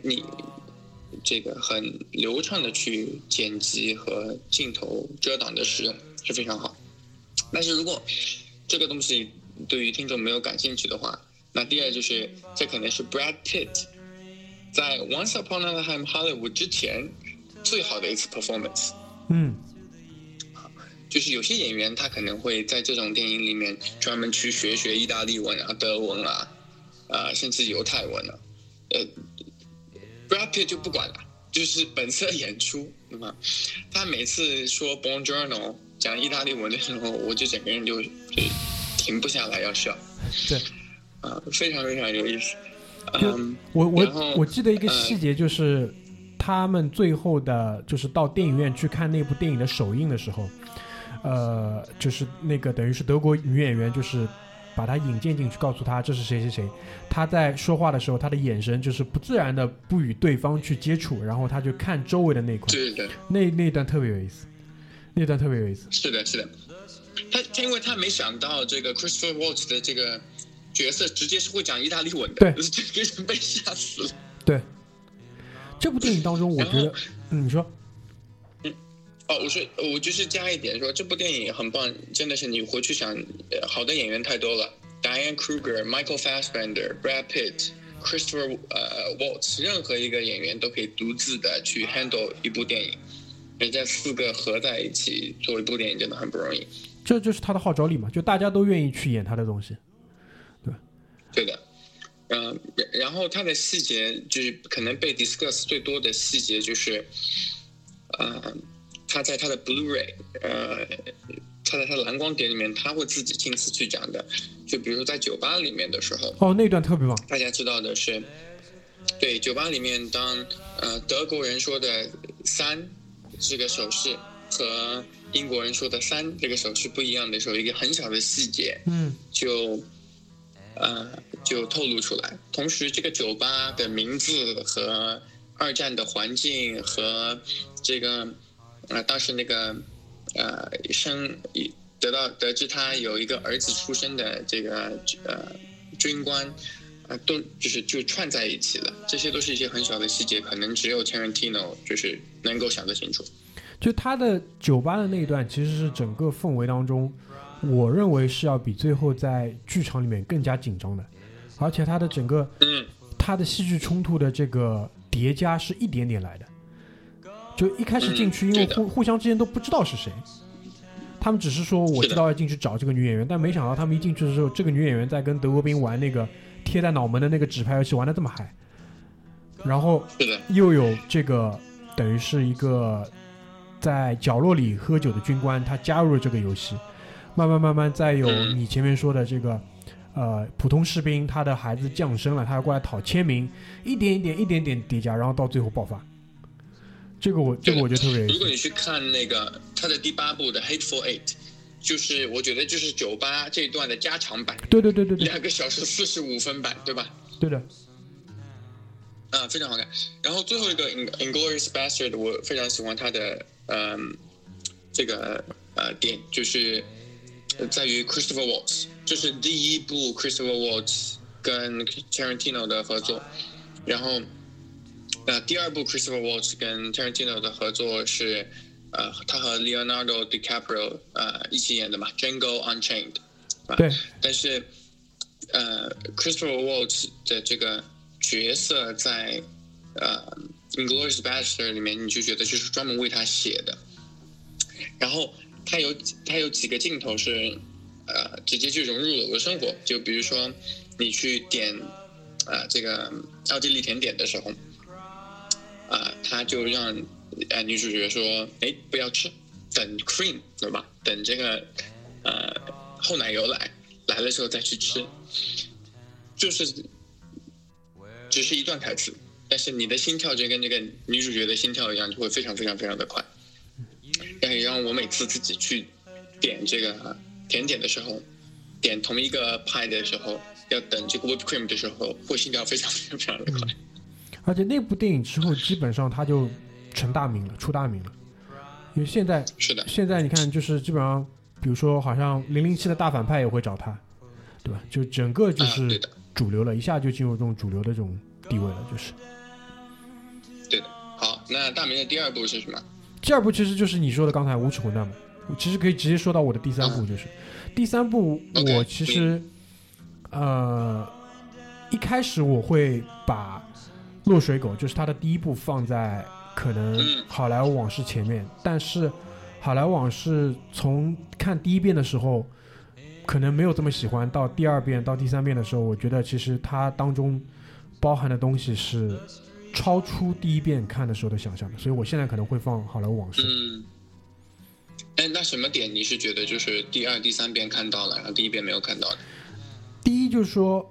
你这个很流畅的去剪辑和镜头遮挡的使用是非常好。但是如果这个东西对于听众没有感兴趣的话，那第二就是这可能是 Brad Pitt 在 Once Upon a Time Hollywood 之前最好的一次 performance。嗯就是有些演员他可能会在这种电影里面专门去学学意大利文啊、德文啊，啊、甚至犹太文了，呃，Brad Pitt 就不管了，就是本色演出，那么？他每次说 Buongiorno 讲意大利文的时候，我就整个人就就停不下来要笑，对，啊、非常非常有意思，就嗯，我我我记得一个呃细节，就是、他们最后的，就是到电影院去看那部电影的首映的时候，呃，就是那个等于是德国女演员，就是把他引荐进去，告诉他这是谁谁谁。他在说话的时候，他的眼神就是不自然的不与对方去接触，然后他就看周围的那一块，对的。那那段特别有意思，那段特别有意思。是的，是的，他他因为他没想到这个 Christopher Waltz 的这个角色直接是会讲意大利文的，对 [LAUGHS] 这个人被吓死了。对，这部电影当中，我觉得，嗯，你说，哦，我说我就是加一点说，这部电影很棒，真的是你回去想，呃好的演员太多了，Diane Kruger、Michael Fassbender、Brad Pitt、Christopher 呃 Waltz，任何一个演员都可以独自的去 handle 一部电影，人家四个合在一起做一部电影真的很不容易。这就是他的号召力嘛，就大家都愿意去演他的东西。对对的，嗯、然然后他的细节就是可能被 discuss 最多的细节就是，呃，他在他的 Blu-ray，呃，他在他的蓝光碟里面，他会自己亲自去讲的。就比如说在酒吧里面的时候，哦，那段特别棒，大家知道的是，对酒吧里面当呃德国人说的三这个手势和英国人说的三这个手势不一样的时候，一个很小的细节，嗯，就呃就透露出来。同时，这个酒吧的名字和二战的环境和这个呃当时那个呃生得到得知他有一个儿子出生的这个呃军官。啊，都就是就串在一起了，这些都是一些很小的细节，可能只有 Tarantino 就是能够想得清楚。就他的酒吧的那一段，其实是整个氛围当中，我认为是要比最后在剧场里面更加紧张的，而且他的整个嗯，他的戏剧冲突的这个叠加是一点点来的，就一开始进去，因为嗯互互相之间都不知道是谁，他们只是说我知道要进去找这个女演员，但没想到他们一进去的时候，这个女演员在跟德国兵玩那个贴在脑门的那个纸牌游戏玩的这么嗨，然后，又有这个等于是一个在角落里喝酒的军官，他加入了这个游戏，慢慢慢慢再有嗯你前面说的这个。呃，普通士兵他的孩子降生了，他要过来讨签名，一点一点一点点叠加，然后到最后爆发。这个我这个我觉得特别。如果你去看那个他的第八部的《Hateful Eight》，就是我觉得就是酒吧这一段的加长版，对对对对对两个小时四十五分版，对吧？对的，啊，非常好看。然后最后一个《In Inglorious Bastard》，我非常喜欢他的嗯、这个呃点，就是呃在于 Christopher Waltz，这是第一部 Christopher Waltz 跟 Tarantino 的合作，然后呃第二部 Christopher Waltz 跟 Tarantino 的合作是呃他和 Leonardo DiCaprio 呃一起演的嘛，《Django Unchained》。啊对，但是呃，Christopher Waltz 的这个角色在呃《Inglourious Bastard》里面，你就觉得就是专门为他写的。然后他有他有几个镜头是呃直接就融入了我的生活，就比如说你去点呃这个奥地利甜点的时候，啊、他就让呃女主角说，哎，不要吃，等 cream 对吧？等这个呃后奶油来来了之后再去吃，就是只是一段台词，但是你的心跳就跟这个女主角的心跳一样，就会非常非常非常的快。但也让我每次自己去点这个甜点的时候，点同一个派的时候，要等这个 whipped cream 的时候，会心跳非常非常非常的快。而且那部电影之后，基本上他就成大名了，出大名了。因为现在是的，现在你看，就是基本上，比如说，好像零零七的大反派也会找他，对吧？就整个就是，主流了，一下就进入这种主流的这种地位了。就是对的。好，那大明的第二部是什么？第二部其实就是你说的刚才无耻混蛋嘛，我其实可以直接说到我的第三部，就是、第三部我其实呃一开始我会把落水狗就是他的第一部放在可能嗯好莱坞往事前面，但是好莱坞往事从看第一遍的时候。可能没有这么喜欢，到第二遍、到第三遍的时候，我觉得其实它当中包含的东西是超出第一遍看的时候的想象的，所以我现在可能会放《好莱坞往事》。嗯。哎，那什么点你是觉得就是第二、第三遍看到了，然后第一遍没有看到的？第一就是说，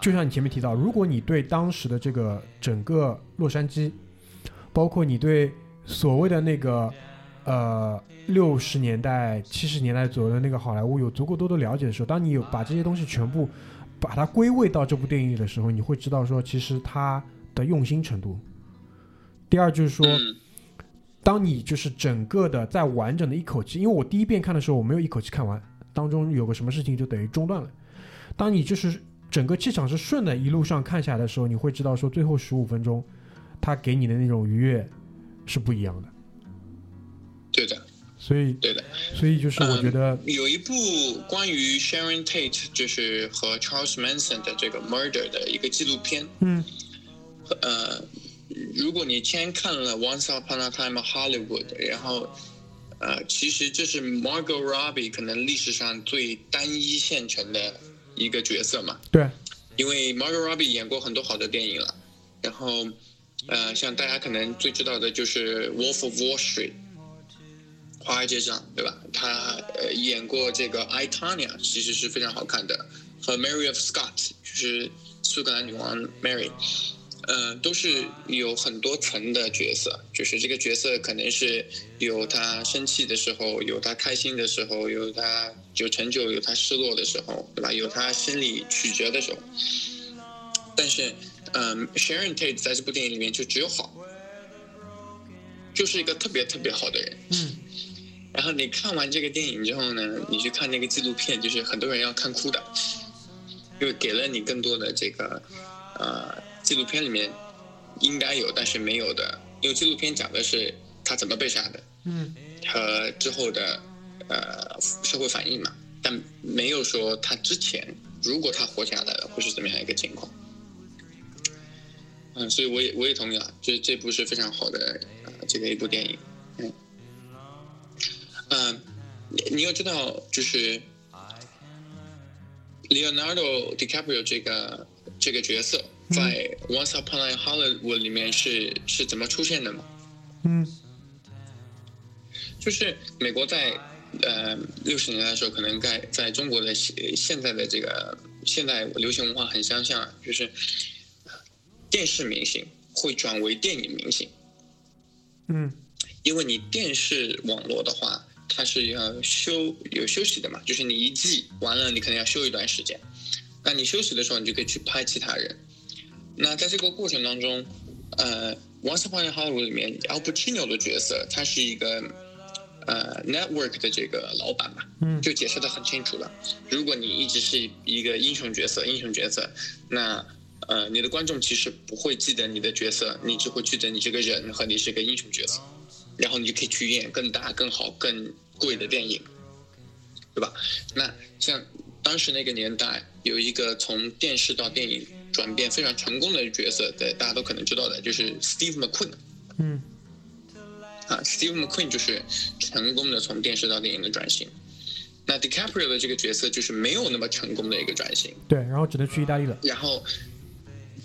就像你前面提到，如果你对当时的这个整个洛杉矶，包括你对所谓的那个呃六十年代、七十年代左右的那个好莱坞有足够多的了解的时候，当你有把这些东西全部把它归位到这部电影里的时候，你会知道说，其实它的用心程度。第二就是说，嗯当你就是整个的在完整的一口气，因为我第一遍看的时候我没有一口气看完，当中有个什么事情就等于中断了。当你就是整个气场是顺的，一路上看下来的时候，你会知道说最后十五分钟，他给你的那种愉悦是不一样的。对的，所以，对的。所以就是我觉得有一部关于 Sharon Tate 就是和 Charles Manson 的这个 murder 的一个纪录片。嗯呃，如果你先看了 Once Upon a Time Hollywood，然后呃，其实这是 Margot Robbie 可能历史上最单一现成的一个角色嘛。对，因为 Margot Robbie 演过很多好的电影了，然后呃，像大家可能最知道的就是《Wolf of Wall Street》。华尔街上，对吧？她呃演过这个《I Tanya》，其实是非常好看的，和《Mary of Scots》就是苏格兰女王 Mary，呃，都是有很多层的角色，就是这个角色可能是有他生气的时候，有他开心的时候，有他有成就，有他失落的时候，对吧？有他心理曲折的时候。但是，嗯，Sharon Tate 在这部电影里面就只有好，就是一个特别特别好的人。嗯。然后你看完这个电影之后呢，你去看那个纪录片，就是很多人要看哭的，因为给了你更多的这个，呃，纪录片里面应该有但是没有的，因为纪录片讲的是他怎么被杀的，嗯，和之后的呃社会反应嘛，但没有说他之前如果他活下来了会是怎么样一个情况，嗯，所以我也我也同意啊，就是这部是非常好的呃这个一部电影，嗯。嗯，你你要知道，就是 Leonardo DiCaprio 这个这个角色在 Once Upon a Hollywood 里面是是怎么出现的吗？嗯，就是美国在呃六十年代的时候，可能在在中国的现现在的这个现代流行文化很相像，就是电视明星会转为电影明星。嗯，因为你电视网络的话。它是要休有休息的嘛，就是你一季完了，你可能要休一段时间。那你休息的时候，你就可以去拍其他人。那在这个过程当中，呃，《Once Upon a Hollywood》里面 Al Pacino 的角色，他是一个呃 network 的这个老板嘛，嗯，就解释的很清楚了。如果你一直是一个英雄角色，英雄角色，那呃，你的观众其实不会记得你的角色，你只会记得你这个人和你是个英雄角色。然后你就可以去演更大、更好、更贵的电影，对吧？那像当时那个年代，有一个从电视到电影转变非常成功的角色，对大家都可能知道的，就是 Steve McQueen。嗯。啊，Steve McQueen 就是成功的从电视到电影的转型。那 DiCaprio 的这个角色就是没有那么成功的一个转型。对，然后只能去意大利了。然后，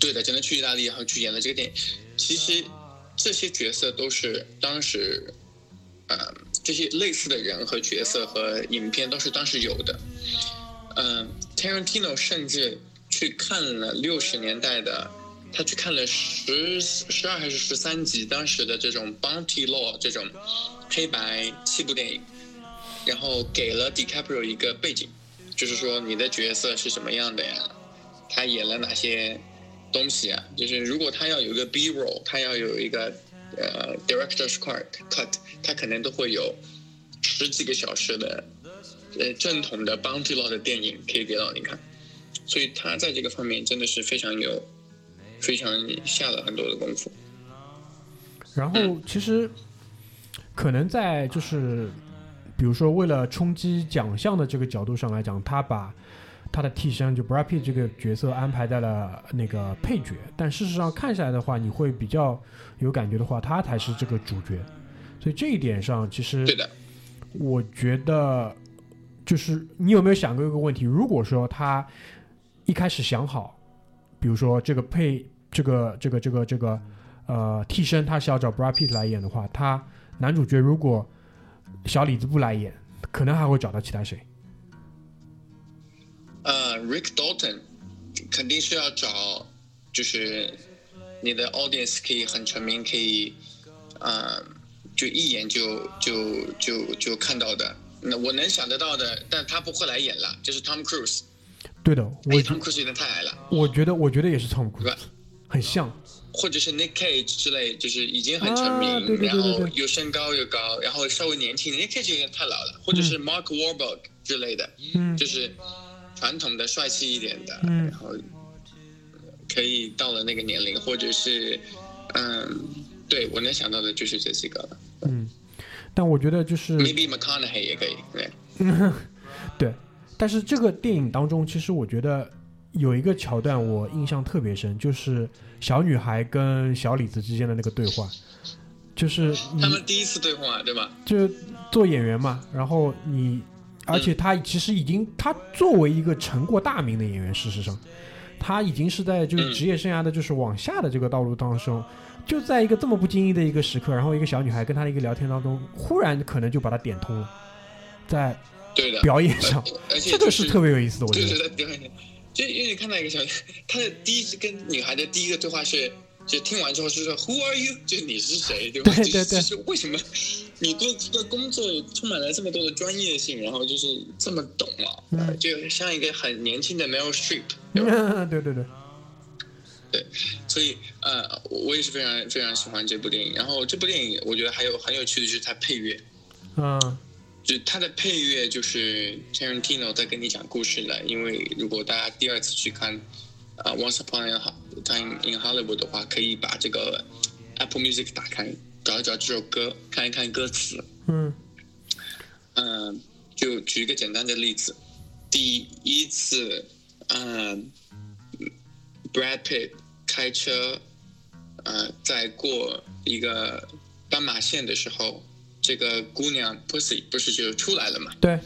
对的，只能去意大利，然后去演了这个电影。其实。这些角色都是当时，呃，这些类似的人和角色和影片都是当时有的。嗯，Tarantino 甚至去看了六十年代的，他去看了十十二还是十三集当时的这种 Bounty Law 这种黑白七部电影，然后给了 DiCaprio 一个背景，就是说你的角色是什么样的呀？他演了哪些？东西啊，就是如果他要有一个 B roll，他要有一个呃 director's cut cut，他可能都会有十几个小时的呃正统的 bounty law 的电影可以给到你看，所以他在这个方面真的是非常有非常下了很多的功夫。然后其实可能在就是比如说为了冲击奖项的这个角度上来讲，他把。他的替身就 Brad Pitt 这个角色安排在了那个配角，但事实上看下来的话，你会比较有感觉的话，他才是这个主角。所以这一点上，其实对的，我觉得就是你有没有想过一个问题？如果说他一开始想好，比如说这个配这个这个这个这个呃替身他是要找 Brad Pitt 来演的话，他男主角如果小李子不来演，可能还会找到其他谁？呃，Rick Dalton 肯定是要找，就是你的 audience 可以很成名，可以，呃，就一眼就就就就看到的。那我能想得到的，但他不会来演了，就是 Tom Cruise。对的，我 Tom Cruise 有点太矮了。我觉得，我觉得也是 Tom Cruise，很像。或者是 Nick Cage 之类，就是已经很成名，然后又身高又高，然后稍微年轻，Nick Cage 有点太老了。或者是 Mark Wahlberg 之类的，就是。传统的帅气一点的，嗯然后呃可以到了那个年龄，或者是嗯，对我能想到的就是这几个了。嗯，但我觉得就是。Maybe McConaughey 也可以，对，[LAUGHS] 对，但是这个电影当中，其实我觉得有一个桥段我印象特别深，就是小女孩跟小李子之间的那个对话，就是他们第一次对话，对吧？就做演员嘛，然后你，而且他其实已经，他作为一个成过大名的演员，事实上，他已经是在就是嗯职业生涯的就是往下的这个道路当中。就在一个这么不经意的一个时刻，然后一个小女孩跟他的一个聊天当中，忽然可能就把他点通了，在对的，表演上，而且这个就是特别有意思的，我觉对得。对对对，就因为你看到一个小，他的第一次跟女孩的第一个对话是，就听完之后是说 Who are you？就是你是谁，对吧？对就是对对就是为什么你对这个工作充满了这么多的专业性，然后就是这么懂了，就像一个很年轻的 Meryl Streep，[LAUGHS] 对吧？对对对，所以呃，我我也是非常非常喜欢这部电影。然后这部电影我觉得还有很有趣的就是它配乐，嗯就它的配乐就是 Tarantino 在跟你讲故事了。因为如果大家第二次去看啊、Once Upon a Time in Hollywood》的话，可以把这个 Apple Music 打开，找一找这首歌，看一看歌词。嗯嗯、就举一个简单的例子，第一次，嗯、b r a d Pitt 开车，呃，在过一个斑马线的时候，这个姑娘 Pussy 不是就出来了嘛？对，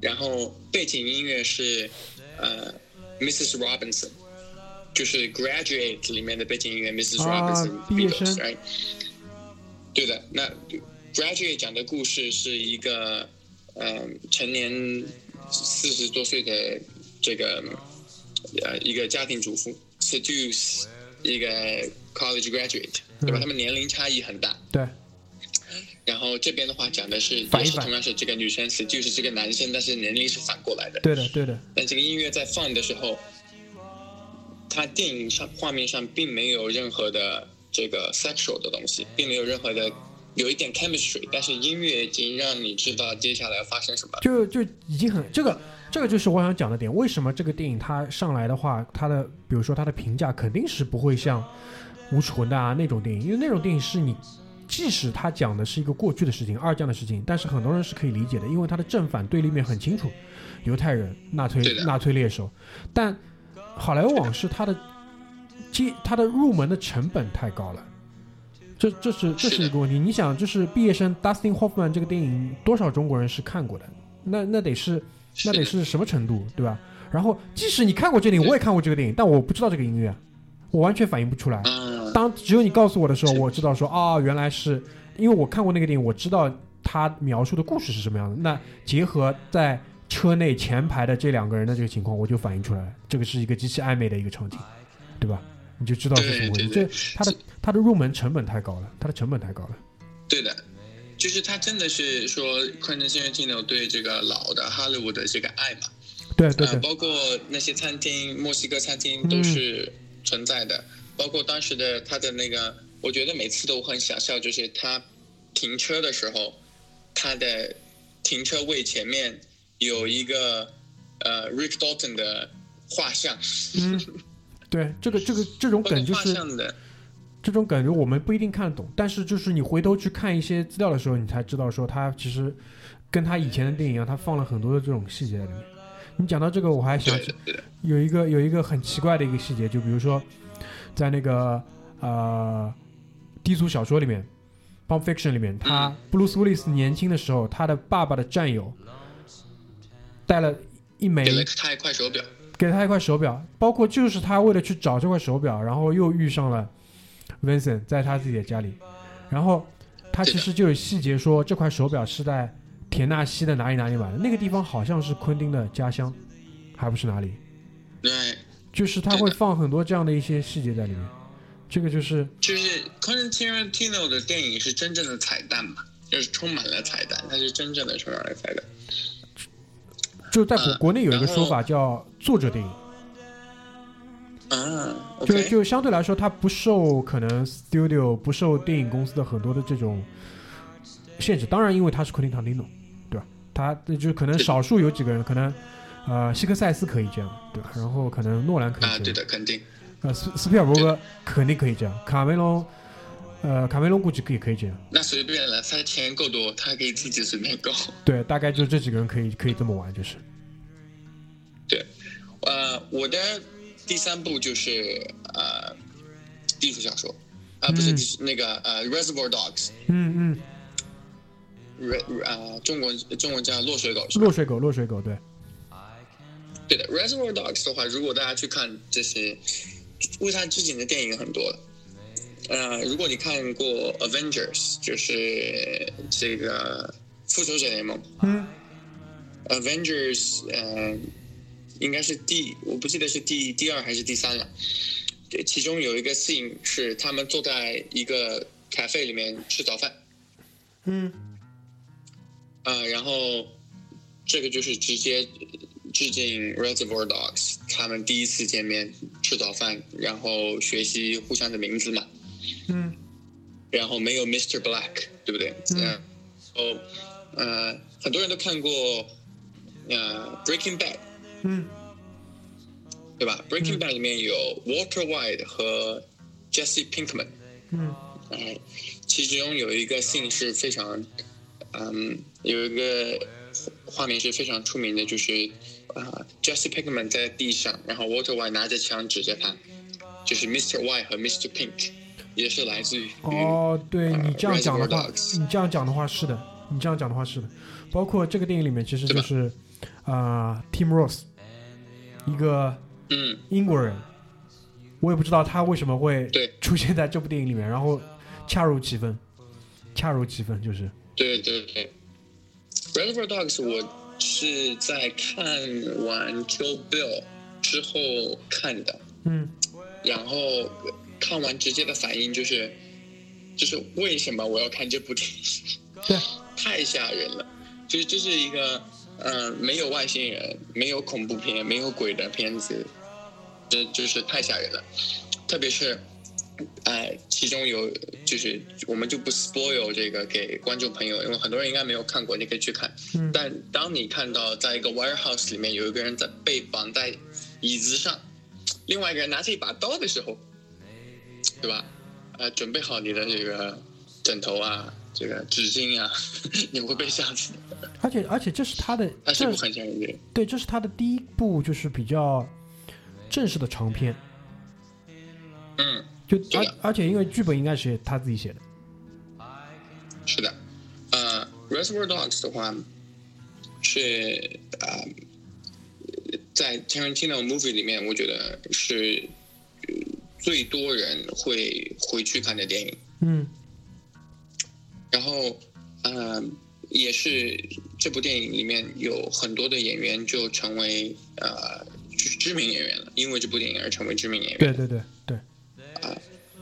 然后背景音乐是呃 Mrs. Robinson，就是 Graduate 里面的背景音乐 Mrs. 啊 Robinson 毕业生 Beatles，right？对的，那 Graduate 讲的故事是一个呃成年四十多岁的这个呃一个家庭主妇 seduce 一个 college graduate，对吧？嗯他们年龄差异很大。对，然后这边的话讲的是，反一反也是同样是这个女生 seduce 这个男生，但是年龄是反过来的。对的，对的，但这个音乐在放的时候，它电影上画面上并没有任何的这个 sexual 的东西，并没有任何的有一点 chemistry，但是音乐已经让你知道接下来要发生什么。就就已经很这个这个就是我想讲的点。为什么这个电影它上来的话，它的比如说它的评价肯定是不会像《无耻混蛋》啊那种电影，因为那种电影是你即使他讲的是一个过去的事情、二战的事情，但是很多人是可以理解的，因为他的正反对立面很清楚，犹太人、纳粹纳粹猎手。但好莱坞往事它的接它的入门的成本太高了。这这是这是一个问题。你想，就是毕业生 Dustin Hoffman 这个电影，多少中国人是看过的？那那得是那得是什么程度，对吧？然后，即使你看过这个电影，我也看过这个电影，但我不知道这个音乐，我完全反应不出来。嗯，当只有你告诉我的时候，我知道说啊，原来是因为我看过那个电影，我知道他描述的故事是什么样的。那结合在车内前排的这两个人的这个情况，我就反映出来了，这个是一个极其暧昧的一个场景，对吧？你就知道是什么回事。这它的它的入门成本太高了，它的成本太高了。对的，就是他真的是说 Quentin Tarantino 对这个老的哈利坞的这个爱嘛，呃，对对对，包括那些餐厅，墨西哥餐厅嗯都是存在的，包括当时的他的那个，我觉得每次都很想笑，就是他停车的时候，他的停车位前面有一个呃 Rick Dalton 的画像，嗯，[LAUGHS] 对，这个这个这种包括画梗就是像的，这种感觉我们不一定看得懂，但是就是你回头去看一些资料的时候，你才知道说他其实跟他以前的电影一样，他放了很多的这种细节在里面。你讲到这个，我还想起有一个有一个很奇怪的一个细节，就比如说在那个呃低俗小说里面，《Pulp Fiction》里面，他嗯。布鲁斯威利斯年轻的时候，他的爸爸的战友带了一枚给了他一块手表，给了他一块手表，包括就是他为了去找这块手表，然后又遇上了 Vincent 在他自己的家里，然后他其实就有细节说这块手表是在田纳西的哪里哪里买的，那个地方好像是昆汀的家乡，还不是哪里，对，就是他会放很多这样的一些细节在里面，这个就是就是 Quentin Tarantino 的电影是真正的彩蛋嘛，就是充满了彩蛋，它是真正的充满了彩蛋。就在国嗯国内有一个说法叫作者电影，啊就就相对来说它不受可能 studio 不受电影公司的很多的这种限制，当然因为它是昆汀塔伦蒂诺，对吧？他就是可能少数有几个人可能呃，希克赛斯可以这样，对吧？然后可能诺兰可以这啊，样，对的，肯定。呃，斯斯皮尔伯格肯定可以这样，卡梅隆，呃，卡梅隆估计可以可以这样，那随便了，他钱够多，他可以自己随便搞。对，大概就这几个人可以可以这么玩，就是，对，呃，我的第三部就是呃，地图小说，啊、不是嗯那个呃，Reservoir Dogs，嗯嗯，Re 啊、中文中文叫落水狗是？落水狗，落水狗，对，对的，Reservoir Dogs 的话，如果大家去看这些为它致敬的电影很多。呃，如果你看过 Avengers，就是这个复仇者联盟嗯，Avengers，呃，应该是第我不记得是第第二还是第三了。这其中有一个 scene 是他们坐在一个 cafe 里面吃早饭，嗯呃，然后这个就是直接致敬 Reservoir Dogs，他们第一次见面吃早饭，然后学习互相的名字嘛，嗯。然后没有 Mr. Black，对不对？嗯。然后呃，很多人都看过呃 Breaking Bad，嗯。对吧？Breaking Bad 里面有 Walter White 和 Jesse Pinkman，嗯。嗯，其中有一个 scene 是非常，嗯，有一个画面是非常出名的，就是啊、Jesse Pinkman 在地上，然后 Walter White 拿着枪指着他，就是 Mr. White 和 Mr. Pink，也是来自于哦，对呃你这样讲的话，你这样讲的话是的，你这样讲的话是的，包括这个电影里面其实就是啊、t i m Ross，一个嗯，英国人，我也不知道他为什么会对出现在这部电影里面，然后恰如其分，恰如其分就是，对对对，Reservoir Dogs 我是在看完 Kill Bill 之后看的，嗯然后看完直接的反应就是，就是为什么我要看这部电影？对，[LAUGHS] 太吓人了。就是这是一个，呃，没有外星人、没有恐怖片、没有鬼的片子，这就是太吓人了。特别是，呃，其中有就是我们就不 spoil 这个给观众朋友，因为很多人应该没有看过，你可以去看。嗯但当你看到在一个 warehouse 里面有一个人在被绑在椅子上，另外一个人拿着一把刀的时候，对吧？呃，准备好你的这个枕头啊，这个纸巾啊，[LAUGHS] 你会被吓死。而且而且这是他的，[LAUGHS] 他是很吓人的电影。对，这是他的第一部就是比较正式的长片，嗯，就而而且因为剧本应该是他自己写的，是的。呃，《Reservoir Dogs》的话是呃，在 Tarantino movie 里面，我觉得是呃最多人会回去看的电影。嗯然后，呃，也是这部电影里面有很多的演员就成为呃就是知名演员了，因为这部电影而成为知名演员。对对对对，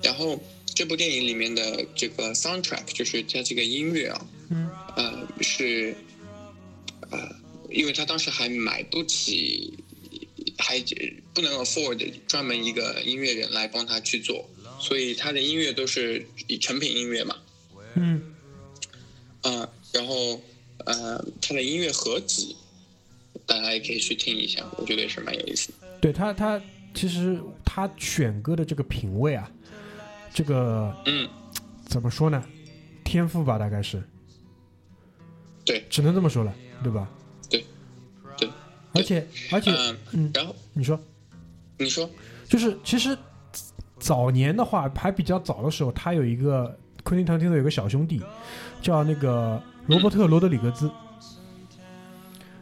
然后这部电影里面的这个 soundtrack，就是它这个音乐啊，嗯呃，是呃，因为他当时还买不起，还不能 afford 专门一个音乐人来帮他去做，所以他的音乐都是以成品音乐嘛，嗯啊、然后呃，他的音乐合集，大家也可以去听一下，我觉得也是蛮有意思的。对他他其实他选歌的这个品味啊，这个嗯，怎么说呢？天赋吧，大概是，对。只能这么说了，对吧？对。对，而且而且，嗯、嗯，然后。你说，你说，就是其实早年的话，还比较早的时候，他有一个昆汀·唐汀的有个小兄弟，叫那个罗伯特·罗德里格兹，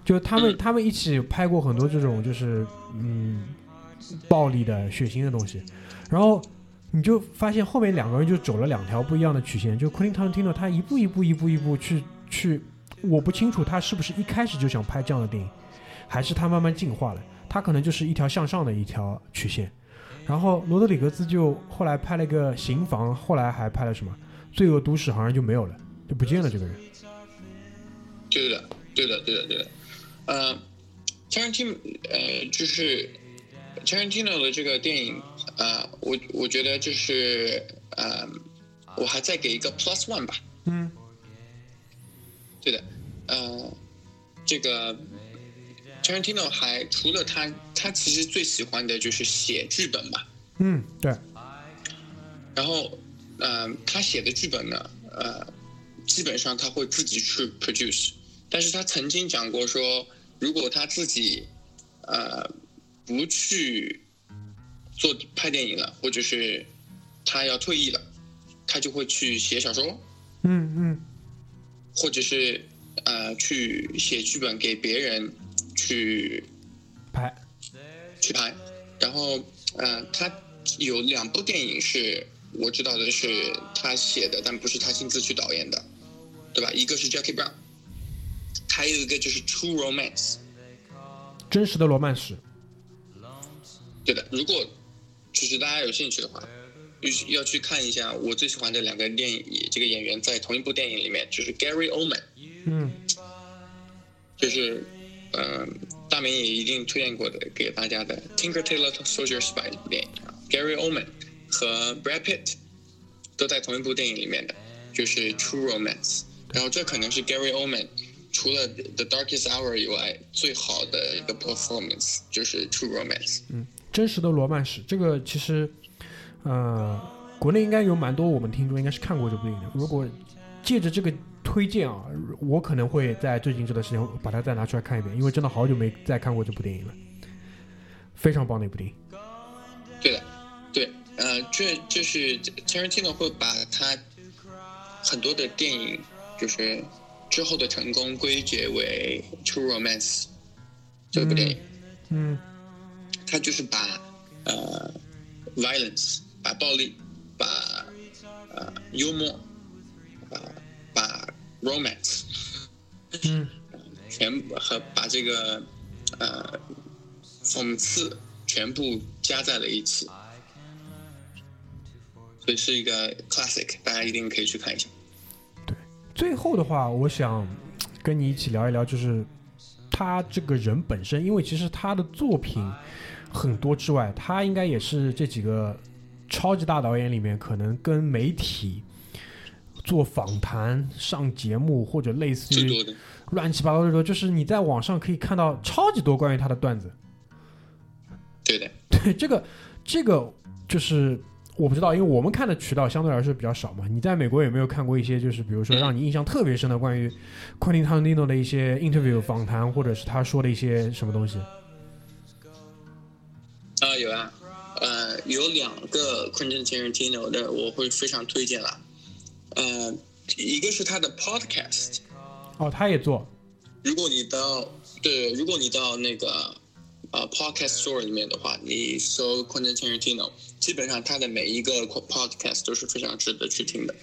就他们嗯他们一起拍过很多这种就是嗯暴力的、血腥的东西，然后你就发现后面两个人就走了两条不一样的曲线，就昆汀·唐汀呢，他一步一步一步一步去去，我不清楚他是不是一开始就想拍这样的电影，还是他慢慢进化了，他可能就是一条向上的一条曲线。然后罗德里格兹就后来拍了一个《刑房》，后来还拍了什么《罪恶都市》，好像就没有了，就不见了这个人。对的，对的，对的，对的。呃，Tarantino，呃，就是 Tarantino 的这个电影，呃，我我觉得就是呃，我还再给一个 plus one 吧。嗯对的，呃，这个 Tarantino 还除了他，他其实最喜欢的就是写剧本吧。嗯，对，然后，呃，他写的剧本呢，呃，基本上他会自己去 produce。但是他曾经讲过说，如果他自己，呃，不去做拍电影了，或者是他要退役了，他就会去写小说，嗯嗯或者是呃去写剧本给别人去拍，去拍。然后，呃，他有两部电影是我知道的是他写的，但不是他亲自去导演的，对吧？一个是 Jackie Brown，还有一个就是 True Romance。真实的罗曼史。对的，如果就是大家有兴趣的话，就是要去看一下我最喜欢的两个电影，这个演员在同一部电影里面，就是 Gary Oldman，嗯就是嗯、呃大明也一定推荐过的给大家的 Tinker Tailor Soldier Spy 这部电影啊，Gary Oldman 和 Brad Pitt 都在同一部电影里面的，就是 True Romance。然后这可能是 Gary Oldman 除了 The Darkest Hour 以外最好的一个 performance，就是 True Romance。嗯，真实的罗曼史，这个其实，呃，国内应该有蛮多我们听众应该是看过这部电影的。如果借着这个推荐啊，我可能会在最近这段时间把它再拿出来看一遍，因为真的好久没再看过这部电影了，非常棒的一部电影。对的，对，呃，这就是 Tarantino 会把他很多的电影就是之后的成功归结为 True Romance 这部电影，嗯他就是把呃 violence，把暴力，把呃幽默，呃把 romance，嗯全部和把这个呃讽刺全部加在了一起，所以是一个 classic，大家一定可以去看一下。对最后的话，我想跟你一起聊一聊，就是他这个人本身，因为其实他的作品很多之外，他应该也是这几个超级大导演里面，可能跟媒体做访谈、上节目或者类似于乱七八糟的多，就是你在网上可以看到超级多关于他的段子。对的，[LAUGHS] 对这个，这个就是我不知道，因为我们看的渠道相对来说比较少嘛。你在美国有没有看过一些，就是比如说让你印象特别深的关于昆汀·塔伦蒂诺的一些 interview 访谈，或者是他说的一些什么东西？啊、有啊，呃，有两个 Quentin Tarantino 的我会非常推荐啦，呃，一个是他的 podcast，哦，他也做，如果你到对，如果你到那个呃 podcast store 里面的话，你搜 Quentin Tarantino，基本上他的每一个 podcast 都是非常值得去听的。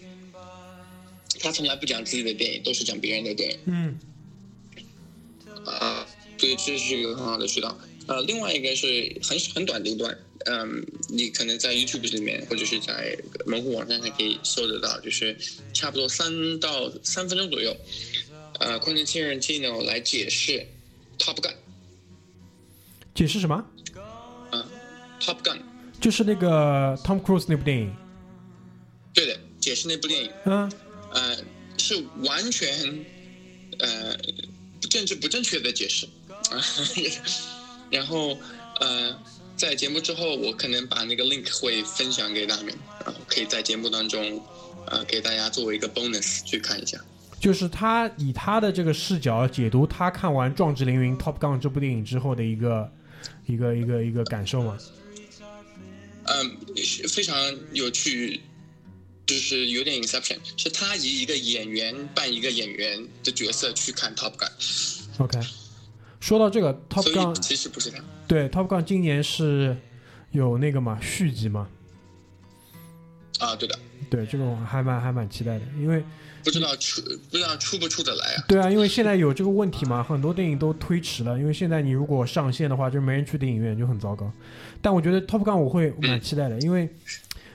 他从来不讲自己的电影，都是讲别人的电影嗯啊、所以这是一个很好的渠道。呃，另外一个是很很短的一段，嗯，你可能在 YouTube 里面或者是在门户网站上可以搜得到，就是差不多三到三分钟左右。呃，Quentin Tarantino 来解释 Top Gun，解释什么？嗯，Top Gun，就是那个 Tom Cruise 那部电影。对的，解释那部电影，嗯呃，是完全呃政治不正确的解释啊。[LAUGHS] 然后呃，在节目之后，我可能把那个 link 会分享给大明，然后可以在节目当中呃给大家作为一个 bonus 去看一下。就是他以他的这个视角解读他看完《壮志凌云》Top Gun 这部电影之后的一个一个一个一个感受吗。嗯，是非常有趣，就是有点 Inception，是他以一个演员扮一个演员的角色去看 Top Gun，OK，说到这个 Top Gun，其实不是他。对 Top Gun 今年是有那个嘛续集嘛？啊，对的，对，这个我还蛮还蛮期待的，因为不知道出不知道出不出得来啊？对啊，因为现在有这个问题嘛，很多电影都推迟了，因为现在你如果上线的话，就没人去电影院，就很糟糕。但我觉得 Top Gun 我会蛮期待的，因为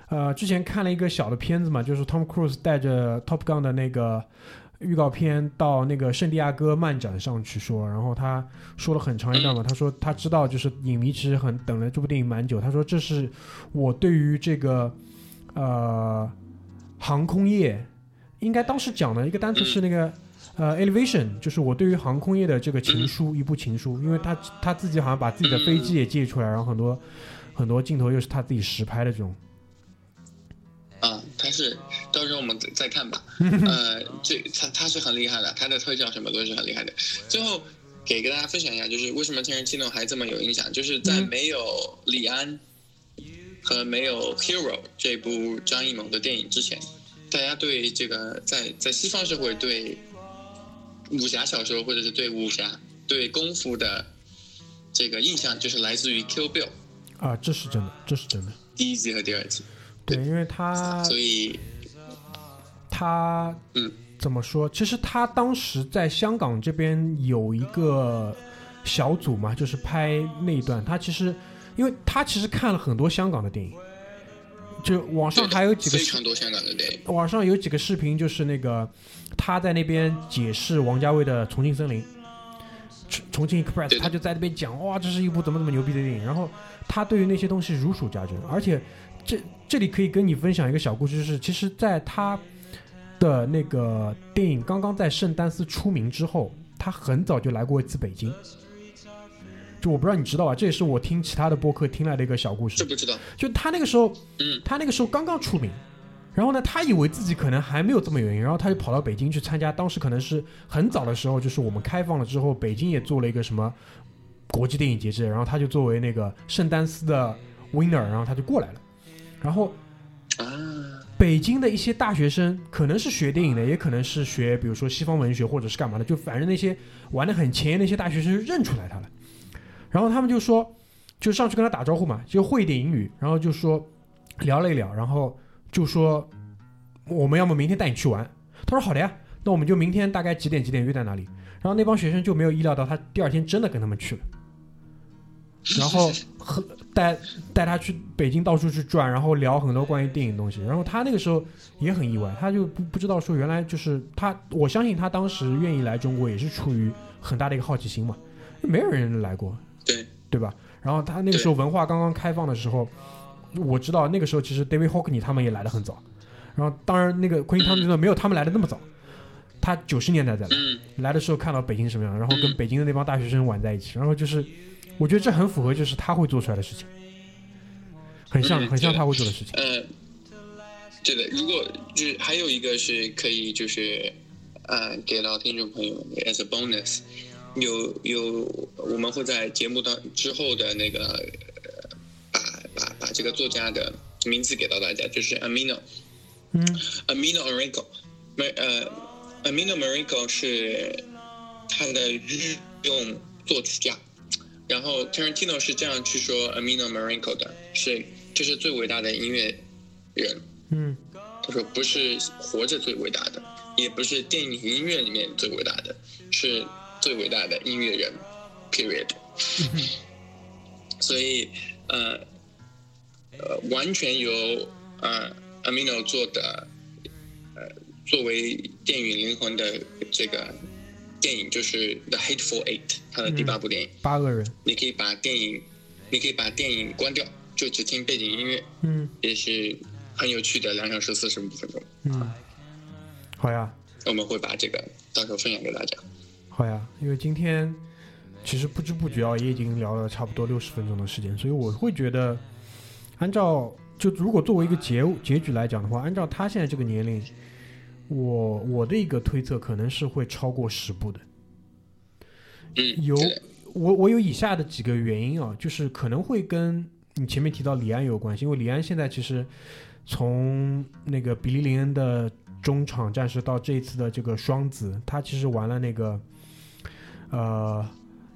呃之前看了一个小的片子嘛，就是 Tom Cruise 带着 Top Gun 的那个预告片到那个圣地亚哥漫展上去说，然后他说了很长一段嘛，他说他知道就是影迷其实很等了这部电影蛮久，他说这是我对于这个呃航空业应该当时讲的一个单词是那个呃，Elevation 就是我对于航空业的这个情书，一部情书，因为他他自己好像把自己的飞机也借出来，然后很多很多镜头又是他自己实拍的这种。是到时候我们再再看吧。[LAUGHS] 呃，这他他是很厉害的，他的特效什么都是很厉害的。最后给给大家分享一下，就是为什么《天人气动》还这么有影响，就是在嗯没有李安和没有《Hero》这部张艺谋的电影之前，大家对这个在在西方社会对武侠小说或者是对武侠对功夫的这个印象，就是来自于《Kill Bill》啊，这是真的，这是真的。第一集和第二集。对，因为他所以他嗯怎么说？其实他当时在香港这边有一个小组嘛，就是拍那一段。他其实，因为他其实看了很多香港的电影，就网上还有几个非常多香港的电影。网上有几个视频，就是那个他在那边解释王家卫的《重庆森林》。重重庆 Express，他就在那边讲，哇，这是一部怎么怎么牛逼的电影。然后他对于那些东西如数家珍，而且这这里可以跟你分享一个小故事，就是其实在他的那个电影刚刚在圣丹斯出名之后，他很早就来过一次北京。就我不知道你知道吧，这也是我听其他的播客听来的一个小故事这。不知道，就他那个时候，嗯，他那个时候刚刚出名，然后呢，他以为自己可能还没有这么有名，然后他就跑到北京去参加，当时可能是很早的时候，就是我们开放了之后，北京也做了一个什么国际电影节制，然后他就作为那个圣丹斯的 winner，然后他就过来了，然后啊，北京的一些大学生，可能是学电影的，也可能是学，比如说西方文学或者是干嘛的，就反正那些玩的很前沿的一些大学生就认出来他了，然后他们就说，就上去跟他打招呼嘛，就会一点英语，然后就说聊了一聊，然后就说我们要么明天带你去玩，他说好的呀，那我们就明天大概几点几点约在哪里，然后那帮学生就没有意料到他第二天真的跟他们去了。然后和带带他去北京到处去转，然后聊很多关于电影的东西。然后他那个时候也很意外，他就不不知道说原来就是他，我相信他当时愿意来中国也是出于很大的一个好奇心嘛，没有人来过，对，对吧？然后他那个时候文化刚刚开放的时候，我知道那个时候其实 David Hockney 他们也来的很早，然后当然那个 Queen 他们没有他们来的那么早，他九十年代再来。嗯，来的时候看到北京什么样，然后跟嗯北京的那帮大学生玩在一起，然后就是，我觉得这很符合就是他会做出来的事情，很像嗯很像他会做的事情。呃，对的，如果就是还有一个是可以就是呃给到听众朋友们 as a bonus，有有我们会在节目当之后的那个呃把把把这个作家的名字给到大家，就是 Amino 嗯 Amino Marinko，没呃 Amino Marinko 是他的日用作曲家。然后 Tarantino 是这样去说 Amino Marinko 的，是这是最伟大的音乐人。嗯他说不是活着最伟大的，也不是电影音乐里面最伟大的，是最伟大的音乐人，period。所以呃呃，完全由呃 Amino 做的呃作为电影灵魂的这个电影就是《The Hateful Eight》，他的第八部电影。八个人，你可以把电影，你可以把电影关掉，就只听背景音乐，嗯也是很有趣的两小时四十五分钟。嗯，好呀我们会把这个到时候分享给大家。好呀，因为今天其实不知不觉啊，也已经聊了差不多六十分钟的时间，所以我会觉得，按照就如果作为一个结结局来讲的话，按照他现在这个年龄，我我的一个推测可能是会超过十部的。嗯，有我我有以下的几个原因啊，就是可能会跟你前面提到李安有关系，因为李安现在其实从那个比利林恩的中场战士到这一次的这个双子，他其实玩了那个呃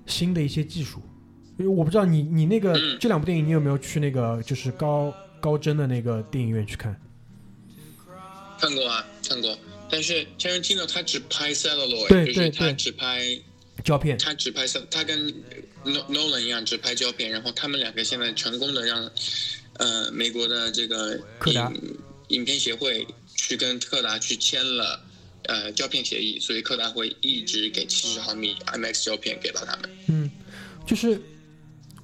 新的一些技术，因为我不知道你你那个、嗯这两部电影你有没有去那个就是高高帧的那个电影院去看？看过啊，看过。但是 Tarantino 他只拍 celluloid，就是他只拍胶片，他只拍 cell，他跟 No- Nolan 一样只拍胶片，然后他们两个现在成功的让呃美国的这个影影片协会去跟柯达去签了呃胶片协议，所以柯达会一直给七十毫米 IMAX 胶片给到他们。嗯，就是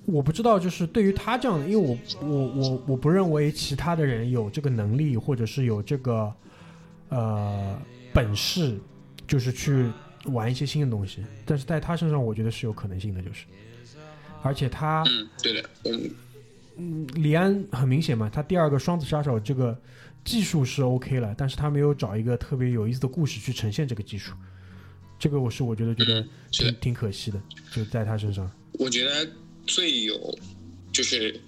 我不知道，就是对于他这样的，因为我我我我不认为其他的人有这个能力，或者是有这个呃本事就是去玩一些新的东西。但是在他身上，我觉得是有可能性的，就是，而且他嗯，对的，嗯，李安很明显嘛，他第二个双子杀手这个技术是 OK 了，但是他没有找一个特别有意思的故事去呈现这个技术，这个我是我觉得觉得挺挺可惜的，就在他身上。我觉得最有就是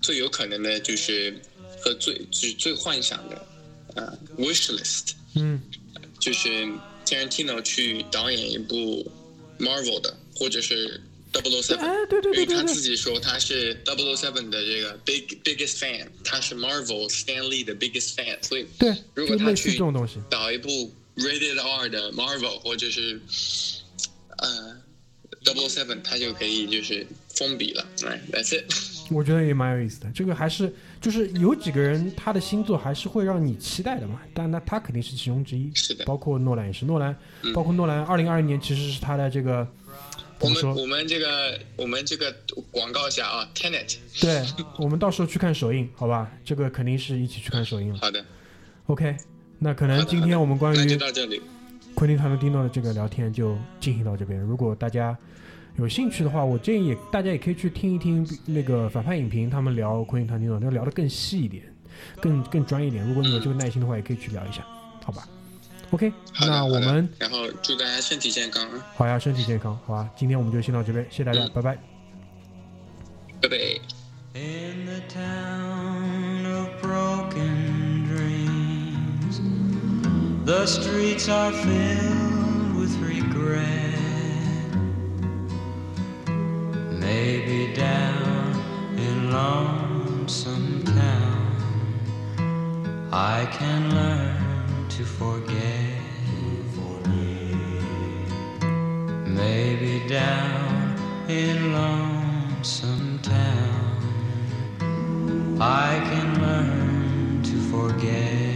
最有可能的就是和最就是最幻想的呃 wish list，嗯就是 Tarantino 去导演一部 Marvel 的，或者是 Double Seven。哎，对对因为他自己说他是 Double Seven 的这个 big biggest fan，他是 Marvel Stanley 的 biggest fan，所以对，如果他去。导一部 rated R 的 Marvel 或者是呃 Double Seven，他就可以就是封笔了。哎，That's it。[LAUGHS] 我觉得也蛮有意思的。这个还是就是有几个人他的星座还是会让你期待的嘛，但那他肯定是其中之一。是的包括诺兰也是，诺兰，嗯包括诺兰，二零二零年其实是他的这个？我们我们这个我们这个广告一下啊，Tenet。对，我们到时候去看首映，好吧？这个肯定是一起去看首映了。好的，OK，那可能今天我们关于。昆汀·塔伦蒂诺的这个聊天就进行到这边。如果大家有兴趣的话，我建议也大家也可以去听一听那个反派影评，他们聊昆汀·塔伦蒂诺，要聊得更细一点，更更专业一点。如果你有这个耐心的话，也可以去聊一下，好吧？OK，那我们然后祝大家身体健康啊，好呀，身体健康，好吧？今天我们就先到这边，谢谢大家，嗯拜拜。拜拜。In the town of broken dreams, the streets are filled with regret. Maybe down in lonesome town, I can learn to forget. Maybe down in lonesome town. I can learn to forget.